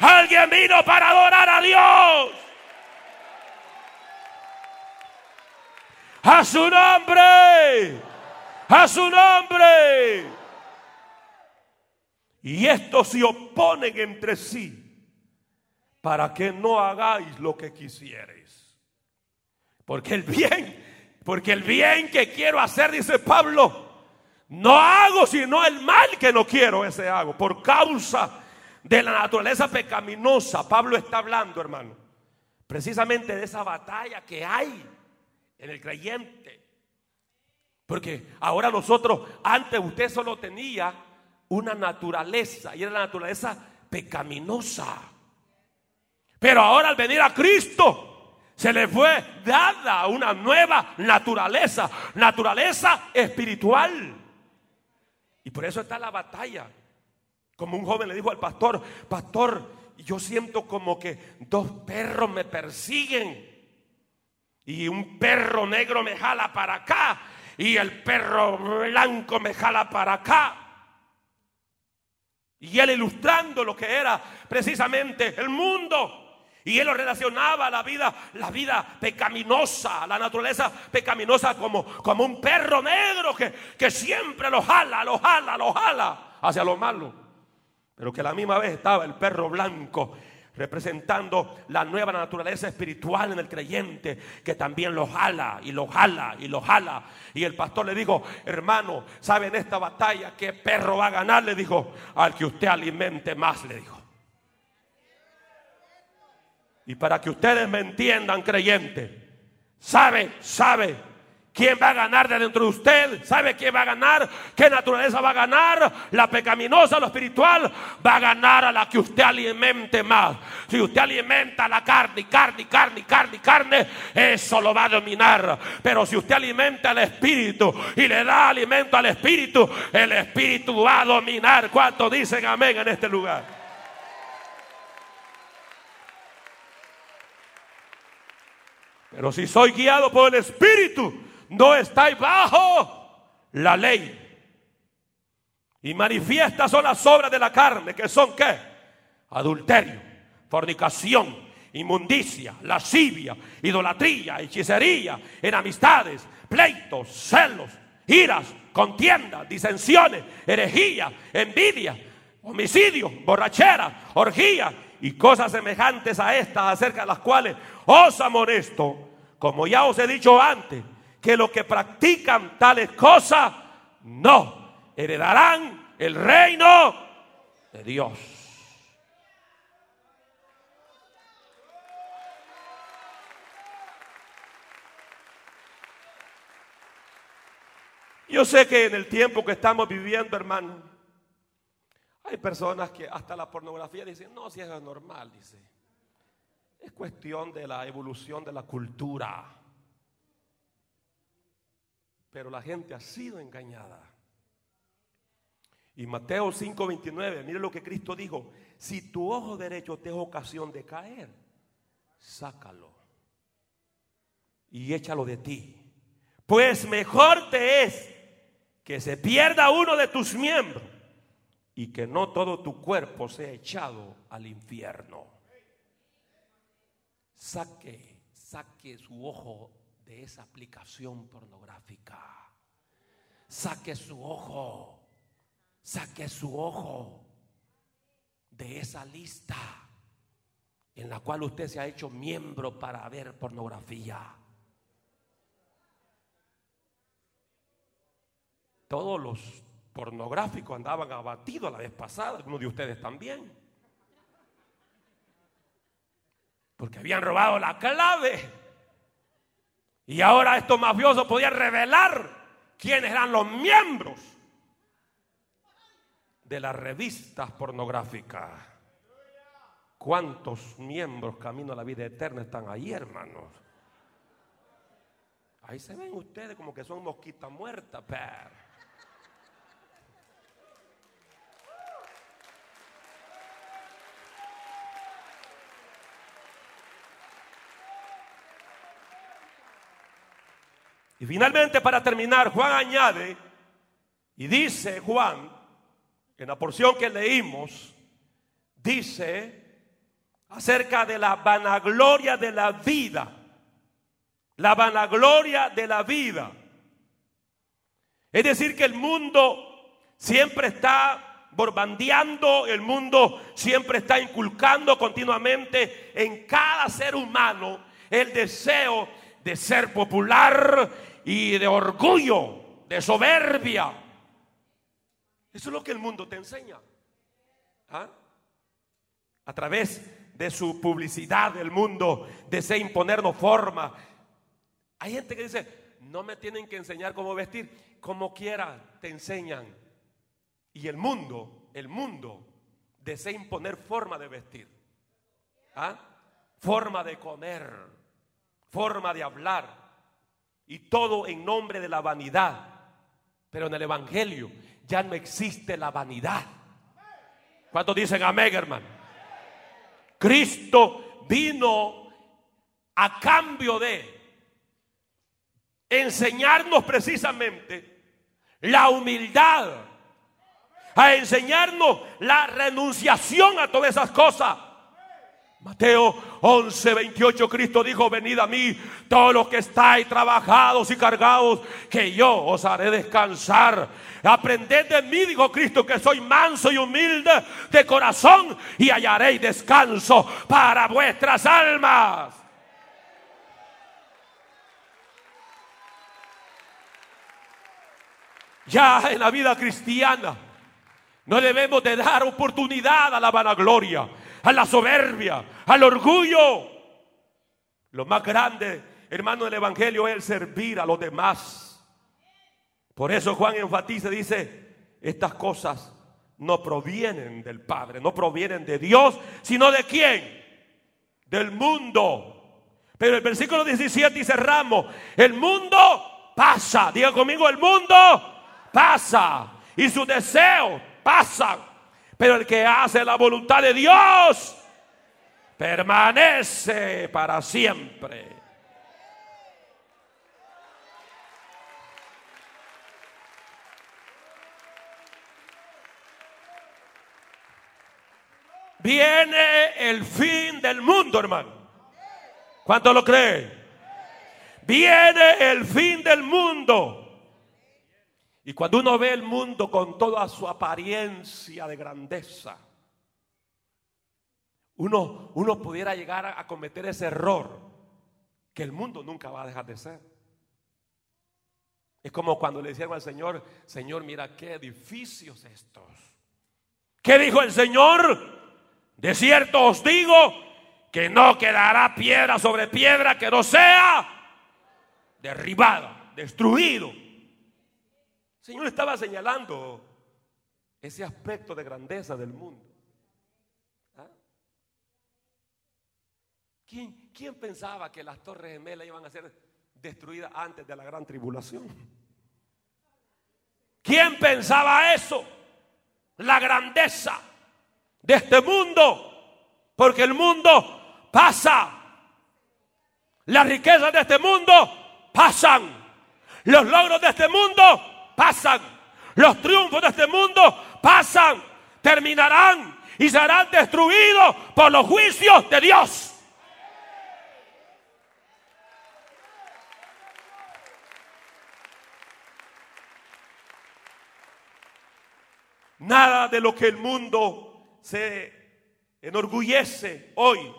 Speaker 1: Alguien vino para adorar a Dios. A su nombre. A su nombre. Y estos se oponen entre sí para que no hagáis lo que quisierais. Porque el bien, porque el bien que quiero hacer, dice Pablo, no hago sino el mal que no quiero, ese hago. Por causa de la naturaleza pecaminosa. Pablo está hablando, hermano, precisamente de esa batalla que hay en el creyente. Porque ahora nosotros, antes usted solo tenía una naturaleza y era la naturaleza pecaminosa. Pero ahora al venir a Cristo, se le fue dada una nueva naturaleza, naturaleza espiritual. Y por eso está la batalla. Como un joven le dijo al pastor, pastor, yo siento como que dos perros me persiguen. Y un perro negro me jala para acá. Y el perro blanco me jala para acá. Y él ilustrando lo que era precisamente el mundo. Y él lo relacionaba a la vida, la vida pecaminosa, la naturaleza pecaminosa como, como un perro negro que, que siempre lo jala, lo jala, lo jala hacia lo malo. Pero que a la misma vez estaba el perro blanco representando la nueva naturaleza espiritual en el creyente, que también lo jala y lo jala y lo jala. Y el pastor le dijo, hermano, ¿sabe en esta batalla qué perro va a ganar? Le dijo, al que usted alimente más, le dijo. Y para que ustedes me entiendan, creyente, sabe, sabe ¿Quién va a ganar de dentro de usted? ¿Sabe quién va a ganar? ¿Qué naturaleza va a ganar? La pecaminosa, lo espiritual, va a ganar a la que usted alimente más. Si usted alimenta la carne, carne, carne, carne, carne, eso lo va a dominar. Pero si usted alimenta al espíritu y le da alimento al espíritu, el espíritu va a dominar. ¿Cuántos dicen amén en este lugar? Pero si soy guiado por el espíritu, no estáis bajo la ley. Y manifiestas son las obras de la carne, que son qué? Adulterio, fornicación, inmundicia, lascivia, idolatría, hechicería, enamistades, pleitos, celos, iras, contiendas, disensiones, herejía, envidia, homicidio, borrachera, orgía y cosas semejantes a estas acerca de las cuales os amonesto, como ya os he dicho antes, que los que practican tales cosas no heredarán el reino de Dios. Yo sé que en el tiempo que estamos viviendo, hermano, hay personas que hasta la pornografía dicen, no, si es normal, dice. Es cuestión de la evolución de la cultura. Pero la gente ha sido engañada. Y Mateo 5:29, mire lo que Cristo dijo, si tu ojo derecho te es ocasión de caer, sácalo y échalo de ti. Pues mejor te es que se pierda uno de tus miembros y que no todo tu cuerpo sea echado al infierno. Saque, saque su ojo de esa aplicación pornográfica. Saque su ojo, saque su ojo de esa lista en la cual usted se ha hecho miembro para ver pornografía. Todos los pornográficos andaban abatidos la vez pasada, algunos de ustedes también. Porque habían robado la clave y ahora estos mafiosos podían revelar quiénes eran los miembros de las revistas pornográficas. ¿Cuántos miembros camino a la vida eterna están ahí, hermanos? Ahí se ven ustedes como que son mosquitas muertas, pero. Y finalmente, para terminar, Juan añade y dice Juan, en la porción que leímos, dice acerca de la vanagloria de la vida. La vanagloria de la vida. Es decir, que el mundo siempre está borbandeando, el mundo siempre está inculcando continuamente en cada ser humano el deseo de ser popular y de orgullo, de soberbia. Eso es lo que el mundo te enseña. ¿Ah? A través de su publicidad, el mundo desea imponernos forma. Hay gente que dice, no me tienen que enseñar cómo vestir, como quiera te enseñan. Y el mundo, el mundo desea imponer forma de vestir, ¿Ah? forma de comer, forma de hablar. Y todo en nombre de la vanidad. Pero en el Evangelio ya no existe la vanidad. ¿Cuántos dicen amén, hermano? Cristo vino a cambio de enseñarnos precisamente la humildad, a enseñarnos la renunciación a todas esas cosas Mateo 11, 28, Cristo dijo, venid a mí, todos los que estáis trabajados y cargados, que yo os haré descansar. Aprended de mí, dijo Cristo, que soy manso y humilde de corazón y hallaréis descanso para vuestras almas. Ya en la vida cristiana no debemos de dar oportunidad a la vanagloria a la soberbia, al orgullo. Lo más grande, hermano, del Evangelio es el servir a los demás. Por eso Juan enfatiza, dice, estas cosas no provienen del Padre, no provienen de Dios, sino de quién? Del mundo. Pero el versículo 17 dice Ramos, el mundo pasa, diga conmigo, el mundo pasa y sus deseos pasan. Pero el que hace la voluntad de Dios permanece para siempre. Viene el fin del mundo, hermano. ¿Cuánto lo cree? Viene el fin del mundo. Y cuando uno ve el mundo con toda su apariencia de grandeza, uno, uno pudiera llegar a, cometer ese error que el mundo nunca va a dejar de ser. Es como cuando le decían al Señor, Señor, mira qué edificios estos. ¿Qué dijo el Señor? De cierto os digo que no quedará piedra sobre piedra que no sea derribada, destruido. Señor estaba señalando ese aspecto de grandeza del mundo. ¿Ah? ¿Quién, ¿Quién, pensaba que las torres gemelas iban a ser destruidas antes de la gran tribulación? ¿Quién pensaba eso? La grandeza de este mundo. Porque el mundo pasa. Las riquezas de este mundo pasan. Los logros de este mundo pasan. Los triunfos de este mundo pasan, terminarán y serán destruidos por los juicios de Dios. Nada de lo que el mundo se enorgullece hoy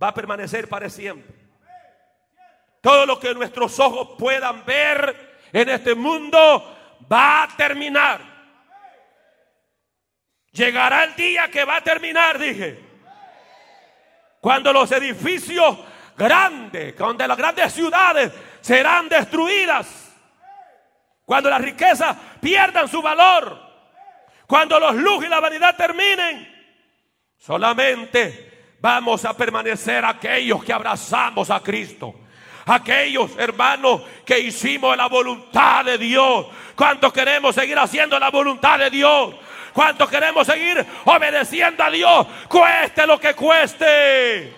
Speaker 1: va a permanecer para siempre. Todo lo que nuestros ojos puedan ver en este mundo va a terminar. Llegará el día que va a terminar, dije. Cuando los edificios grandes, cuando las grandes ciudades serán destruidas. Cuando las riquezas pierdan su valor. Cuando los lujos y la vanidad terminen. Solamente vamos a permanecer aquellos que abrazamos a Cristo aquellos hermanos que hicimos la voluntad de Dios. ¿Cuántos queremos seguir haciendo la voluntad de Dios? ¿Cuántos queremos seguir obedeciendo a Dios? Cueste lo que cueste.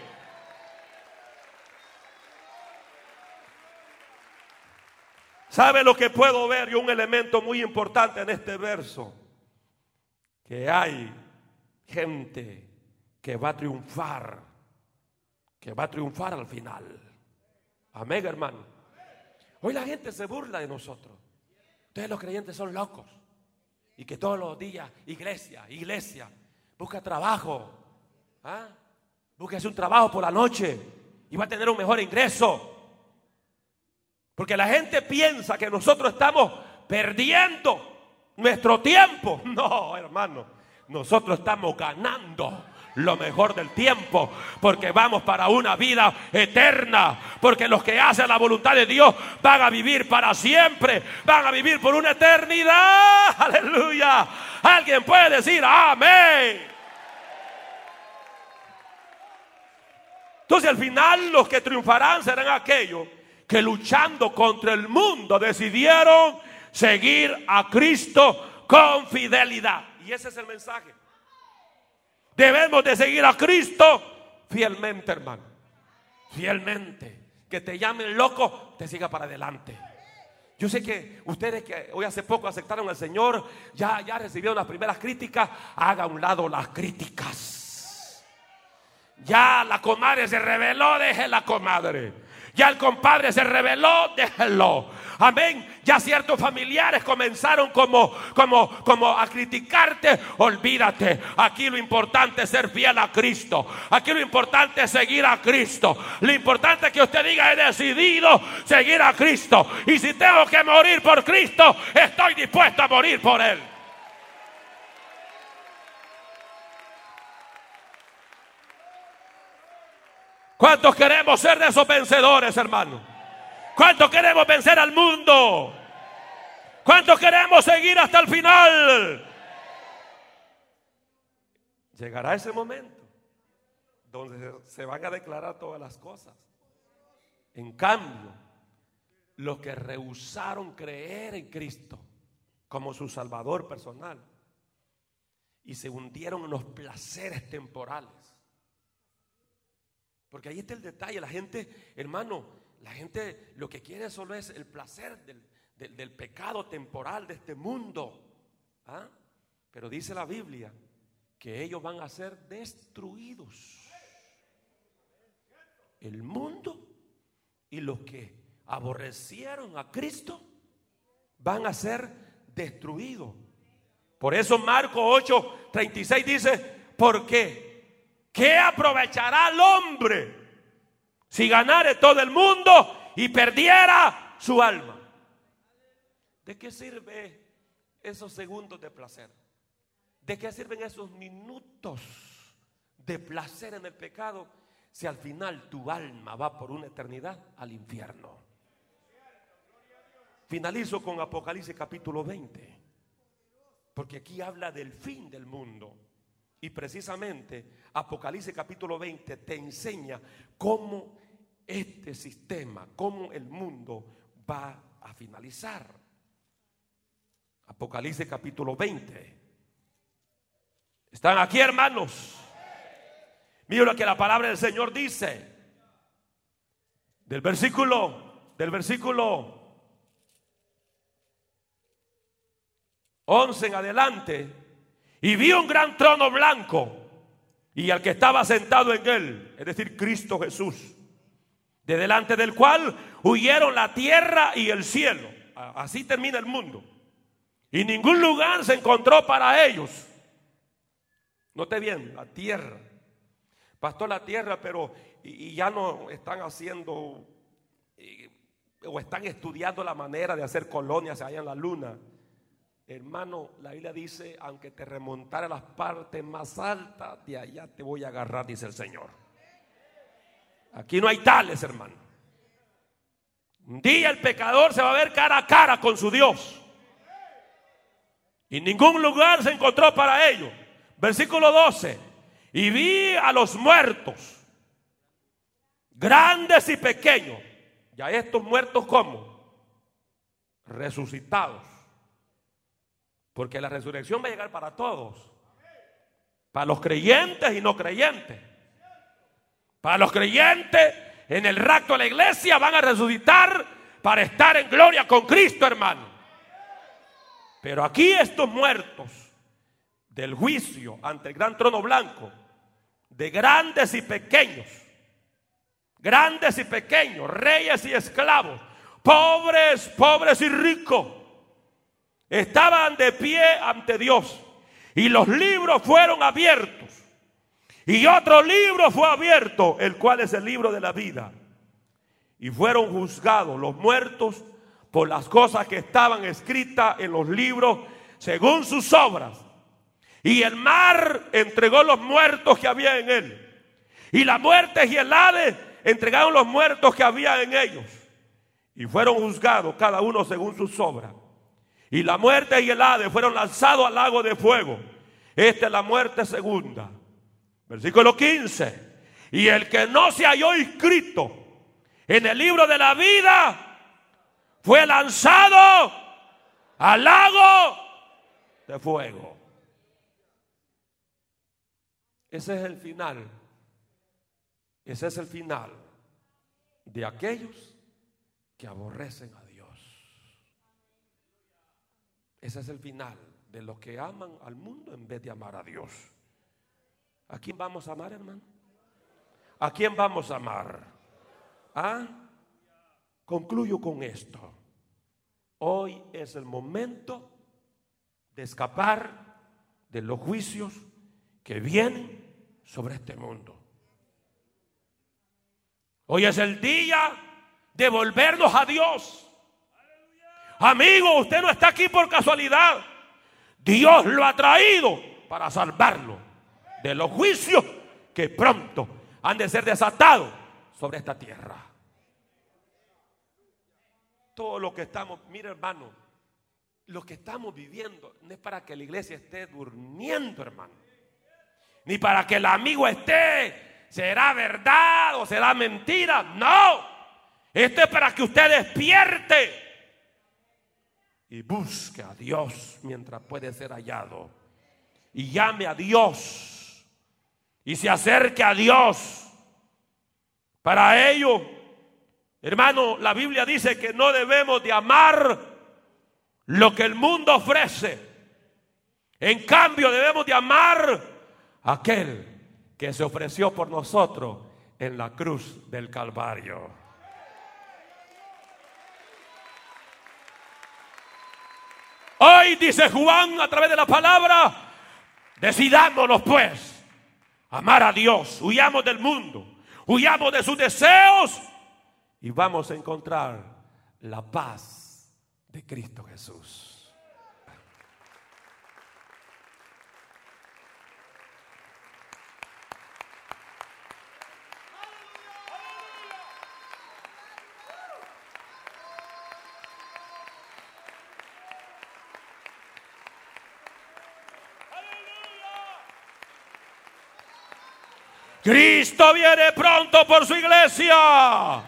Speaker 1: ¿Sabe lo que puedo ver? Y un elemento muy importante en este verso. Que hay gente que va a triunfar. Que va a triunfar al final. Amén, hermano. Hoy la gente se burla de nosotros. Ustedes los creyentes son locos. Y que todos los días, iglesia, iglesia, busca trabajo. ¿ah? Búsquese un trabajo por la noche y va a tener un mejor ingreso. Porque la gente piensa que nosotros estamos perdiendo nuestro tiempo. No, hermano, nosotros estamos ganando lo mejor del tiempo, porque vamos para una vida eterna, porque los que hacen la voluntad de Dios van a vivir para siempre, van a vivir por una eternidad. Aleluya. Alguien puede decir amén. Entonces al final los que triunfarán serán aquellos que luchando contra el mundo decidieron seguir a Cristo con fidelidad. Y ese es el mensaje. Debemos de seguir a Cristo fielmente, hermano. Fielmente. Que te llamen loco, te siga para adelante. Yo sé que ustedes que hoy hace poco aceptaron al Señor, ya, ya recibieron las primeras críticas, haga a un lado las críticas. Ya la comadre se reveló, deje la comadre. Ya el compadre se reveló, déjelo. Amén. Ya ciertos familiares comenzaron como, como, como a criticarte. Olvídate. Aquí lo importante es ser fiel a Cristo. Aquí lo importante es seguir a Cristo. Lo importante es que usted diga, he decidido seguir a Cristo. Y si tengo que morir por Cristo, estoy dispuesto a morir por Él. ¿Cuántos queremos ser de esos vencedores, hermano? ¿Cuántos queremos vencer al mundo? ¿Cuántos queremos seguir hasta el final? Llegará ese momento donde se van a declarar todas las cosas. En cambio, los que rehusaron creer en Cristo como su Salvador personal y se hundieron en los placeres temporales porque ahí está el detalle. La gente, hermano, la gente lo que quiere solo es el placer del, pecado temporal de este mundo. ¿ah? Pero dice la Biblia que ellos van a ser destruidos. El mundo y los que aborrecieron a Cristo van a ser destruidos. Por eso Marco 8, 36 dice, ¿por qué? ¿Qué aprovechará el hombre si ganare todo el mundo y perdiera su alma? ¿De qué sirve esos segundos de placer? ¿De qué sirven esos minutos de placer en el pecado si al final tu alma va por una eternidad al infierno? Finalizo con Apocalipsis capítulo 20, porque aquí habla del fin del mundo. Y precisamente Apocalipsis capítulo 20 te enseña cómo este sistema, cómo el mundo va a finalizar. Apocalipsis capítulo 20. ¿Están aquí hermanos? Mira lo que la palabra del Señor dice. Del versículo, del versículo 11 en adelante y vi un gran trono blanco y al que estaba sentado en él, es decir, Cristo Jesús, de delante del cual huyeron la tierra y el cielo. Así termina el mundo. Y ningún lugar se encontró para ellos. Note bien, la tierra. Pastor, la tierra, pero y, ya no están haciendo o están estudiando la manera de hacer colonias allá en la luna. Hermano, la Biblia dice, aunque te remontara a las partes más altas, de allá te voy a agarrar, dice el Señor. Aquí no hay tales, hermano. Un día el pecador se va a ver cara a cara con su Dios. Y ningún lugar se encontró para ello. Versículo 12. Y vi a los muertos, grandes y pequeños. Ya estos muertos como resucitados porque la resurrección va a llegar para todos. Para los creyentes y no creyentes. Para los creyentes en el rapto de la iglesia van a resucitar para estar en gloria con Cristo, hermano. Pero aquí estos muertos del juicio ante el gran trono blanco, de grandes y pequeños, grandes y pequeños, reyes y esclavos, pobres, pobres y ricos, estaban de pie ante Dios y los libros fueron abiertos. Y otro libro fue abierto, el cual es el libro de la vida. Y fueron juzgados los muertos por las cosas que estaban escritas en los libros según sus obras. Y el mar entregó los muertos que había en él. Y la muerte y el Hades entregaron los muertos que había en ellos. Y fueron juzgados cada uno según sus obras. Y la muerte y el Hades fueron lanzados al lago de fuego. Esta es la muerte segunda. Versículo 15. Y el que no se halló inscrito en el libro de la vida fue lanzado al lago de fuego. Ese es el final. Ese es el final de aquellos que aborrecen a Dios. Ese es el final de los que aman al mundo en vez de amar a Dios. ¿A quién vamos a amar, hermano? ¿A quién vamos a amar? ¿Ah? Concluyo con esto. Hoy es el momento de escapar de los juicios que vienen sobre este mundo. Hoy es el día de volvernos a Dios. Amigo, usted no está aquí por casualidad. Dios lo ha traído para salvarlo de los juicios que pronto han de ser desatados sobre esta tierra. Todo lo que estamos, mire hermano, lo que estamos viviendo no es para que la iglesia esté durmiendo, hermano. Ni para que el amigo esté, será verdad o será mentira. No, esto es para que usted despierte y busque a Dios mientras puede ser hallado. Y llame a Dios y se acerque a Dios. Para ello, hermano, la Biblia dice que no debemos de amar lo que el mundo ofrece. En cambio, debemos de amar a aquel que se ofreció por nosotros en la cruz del Calvario. Hoy dice Juan a través de la palabra, decidámonos pues amar a Dios, huyamos del mundo, huyamos de sus deseos y vamos a encontrar la paz de Cristo Jesús. Cristo viene pronto por su iglesia.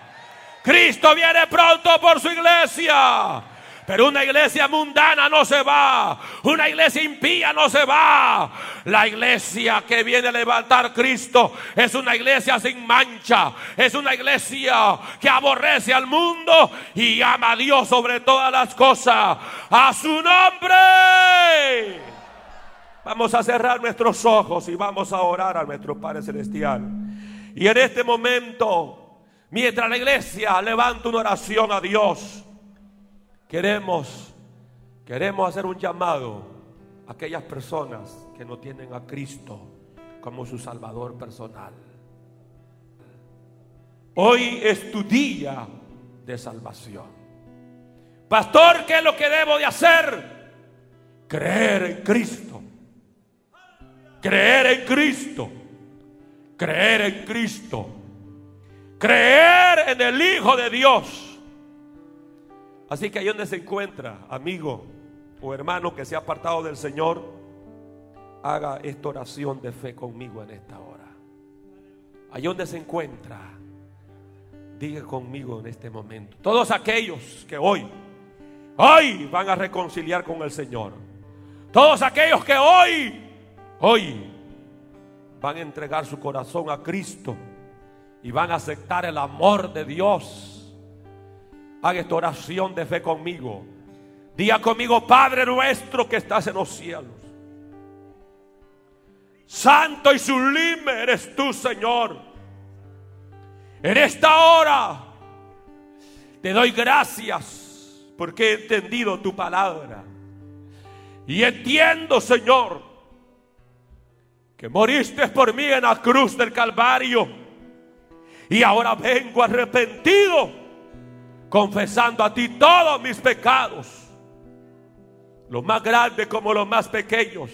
Speaker 1: Cristo viene pronto por su iglesia. Pero una iglesia mundana no se va. Una iglesia impía no se va. La iglesia que viene a levantar Cristo es una iglesia sin mancha. Es una iglesia que aborrece al mundo y ama a Dios sobre todas las cosas. A su nombre. Vamos a cerrar nuestros ojos y vamos a orar a nuestro Padre Celestial. Y en este momento, mientras la iglesia levanta una oración a Dios, queremos, queremos hacer un llamado a aquellas personas que no tienen a Cristo como su Salvador personal. Hoy es tu día de salvación. Pastor, ¿qué es lo que debo de hacer? Creer en Cristo Creer en Cristo. Creer en Cristo. Creer en el Hijo de Dios. Así que ahí donde se encuentra, amigo o hermano que se ha apartado del Señor, haga esta oración de fe conmigo en esta hora. Ahí donde se encuentra, diga conmigo en este momento. Todos aquellos que hoy, hoy van a reconciliar con el Señor. Todos aquellos que hoy hoy van a entregar su corazón a Cristo y van a aceptar el amor de Dios. Haga esta oración de fe conmigo. Diga conmigo, Padre nuestro que estás en los cielos. Santo y sublime eres tú, Señor. En esta hora te doy gracias porque he entendido tu palabra. Y entiendo, Señor, que moriste por mí en la cruz del Calvario. Y ahora vengo arrepentido, confesando a ti todos mis pecados, los más grandes como los más pequeños.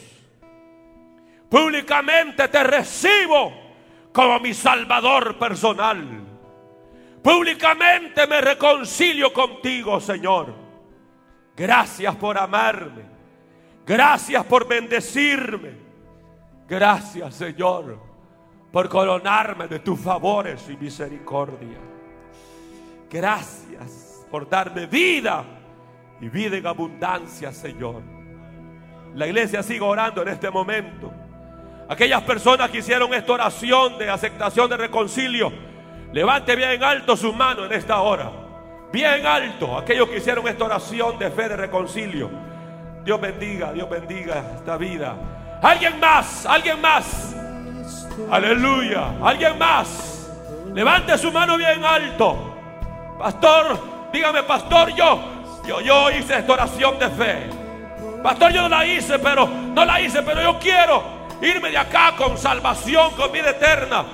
Speaker 1: Públicamente te recibo como mi Salvador personal. Públicamente me reconcilio contigo, Señor. Gracias por amarme. Gracias por bendecirme. Gracias, Señor, por coronarme de tus favores y misericordia. Gracias por darme vida y vida en abundancia, Señor. La iglesia sigue orando en este momento. Aquellas personas que hicieron esta oración de aceptación de reconcilio, levante bien alto su mano en esta hora. Bien alto, aquellos que hicieron esta oración de fe de reconcilio. Dios bendiga, Dios bendiga esta vida. Alguien más, alguien más. Aleluya. Alguien más. Levante su mano bien alto. Pastor, dígame, pastor, yo, yo, yo hice esta oración de fe. Pastor, yo no la hice, pero no la hice, pero yo quiero irme de acá con salvación, con vida eterna.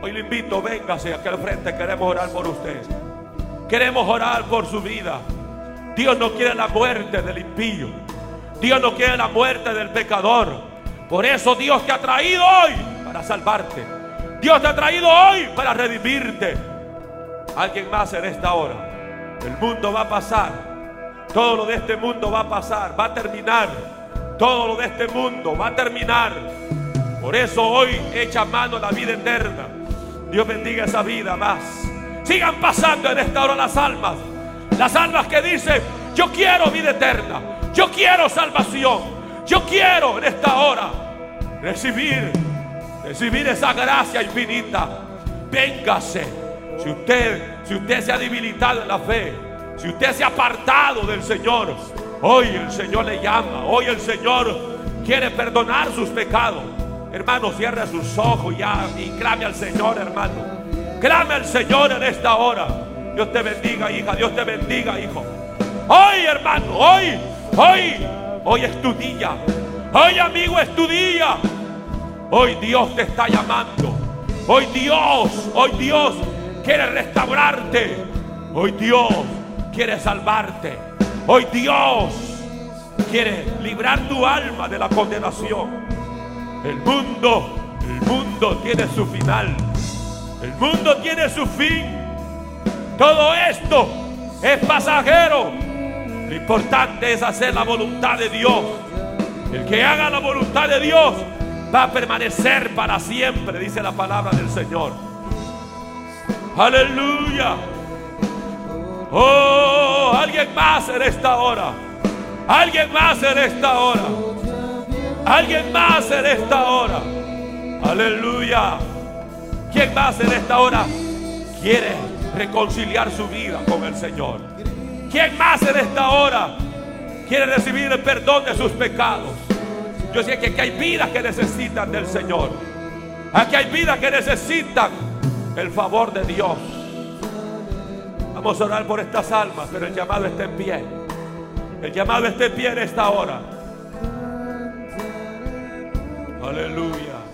Speaker 1: Hoy le invito, véngase aquí al frente, queremos orar por usted. Queremos orar por su vida. Dios no quiere la muerte del impío. Dios no quiere la muerte del pecador. Por eso Dios te ha traído hoy para salvarte. Dios te ha traído hoy para redimirte. Alguien más en esta hora. El mundo va a pasar. Todo lo de este mundo va a pasar, va a terminar. Todo lo de este mundo va a terminar. Por eso hoy echa mano a la vida eterna. Dios bendiga esa vida más. Sigan pasando en esta hora las almas. Las almas que dicen, yo quiero vida eterna. Yo quiero salvación. Yo quiero en esta hora recibir, recibir esa gracia infinita. Véngase. Si usted, si usted se ha debilitado en la fe, si usted se ha apartado del Señor, hoy el Señor le llama. Hoy el Señor quiere perdonar sus pecados. Hermano, cierre sus ojos ya y clame al Señor, hermano. Clame al Señor en esta hora. Dios te bendiga, hija. Dios te bendiga, hijo. Hoy, hermano, hoy, hoy, hoy es tu día. Hoy, amigo, es tu día. Hoy Dios te está llamando. Hoy Dios, hoy Dios quiere restaurarte. Hoy Dios quiere salvarte. Hoy Dios quiere librar tu alma de la condenación. El mundo, el mundo tiene su final. El mundo tiene su fin. Todo esto es pasajero. Lo importante es hacer la voluntad de Dios. El que haga la voluntad de Dios va a permanecer para siempre, dice la palabra del Señor. Aleluya. Oh, alguien más en esta hora. Alguien más en esta hora. Alguien más en esta hora. Aleluya. ¿Quién más en esta hora quiere reconciliar su vida con el Señor? ¿Quién más en esta hora quiere recibir el perdón de sus pecados? Yo sé que aquí hay vidas que necesitan del Señor. Aquí hay vidas que necesitan el favor de Dios. Vamos a orar por estas almas, pero el llamado está en pie. El llamado está en pie en esta hora. Aleluya.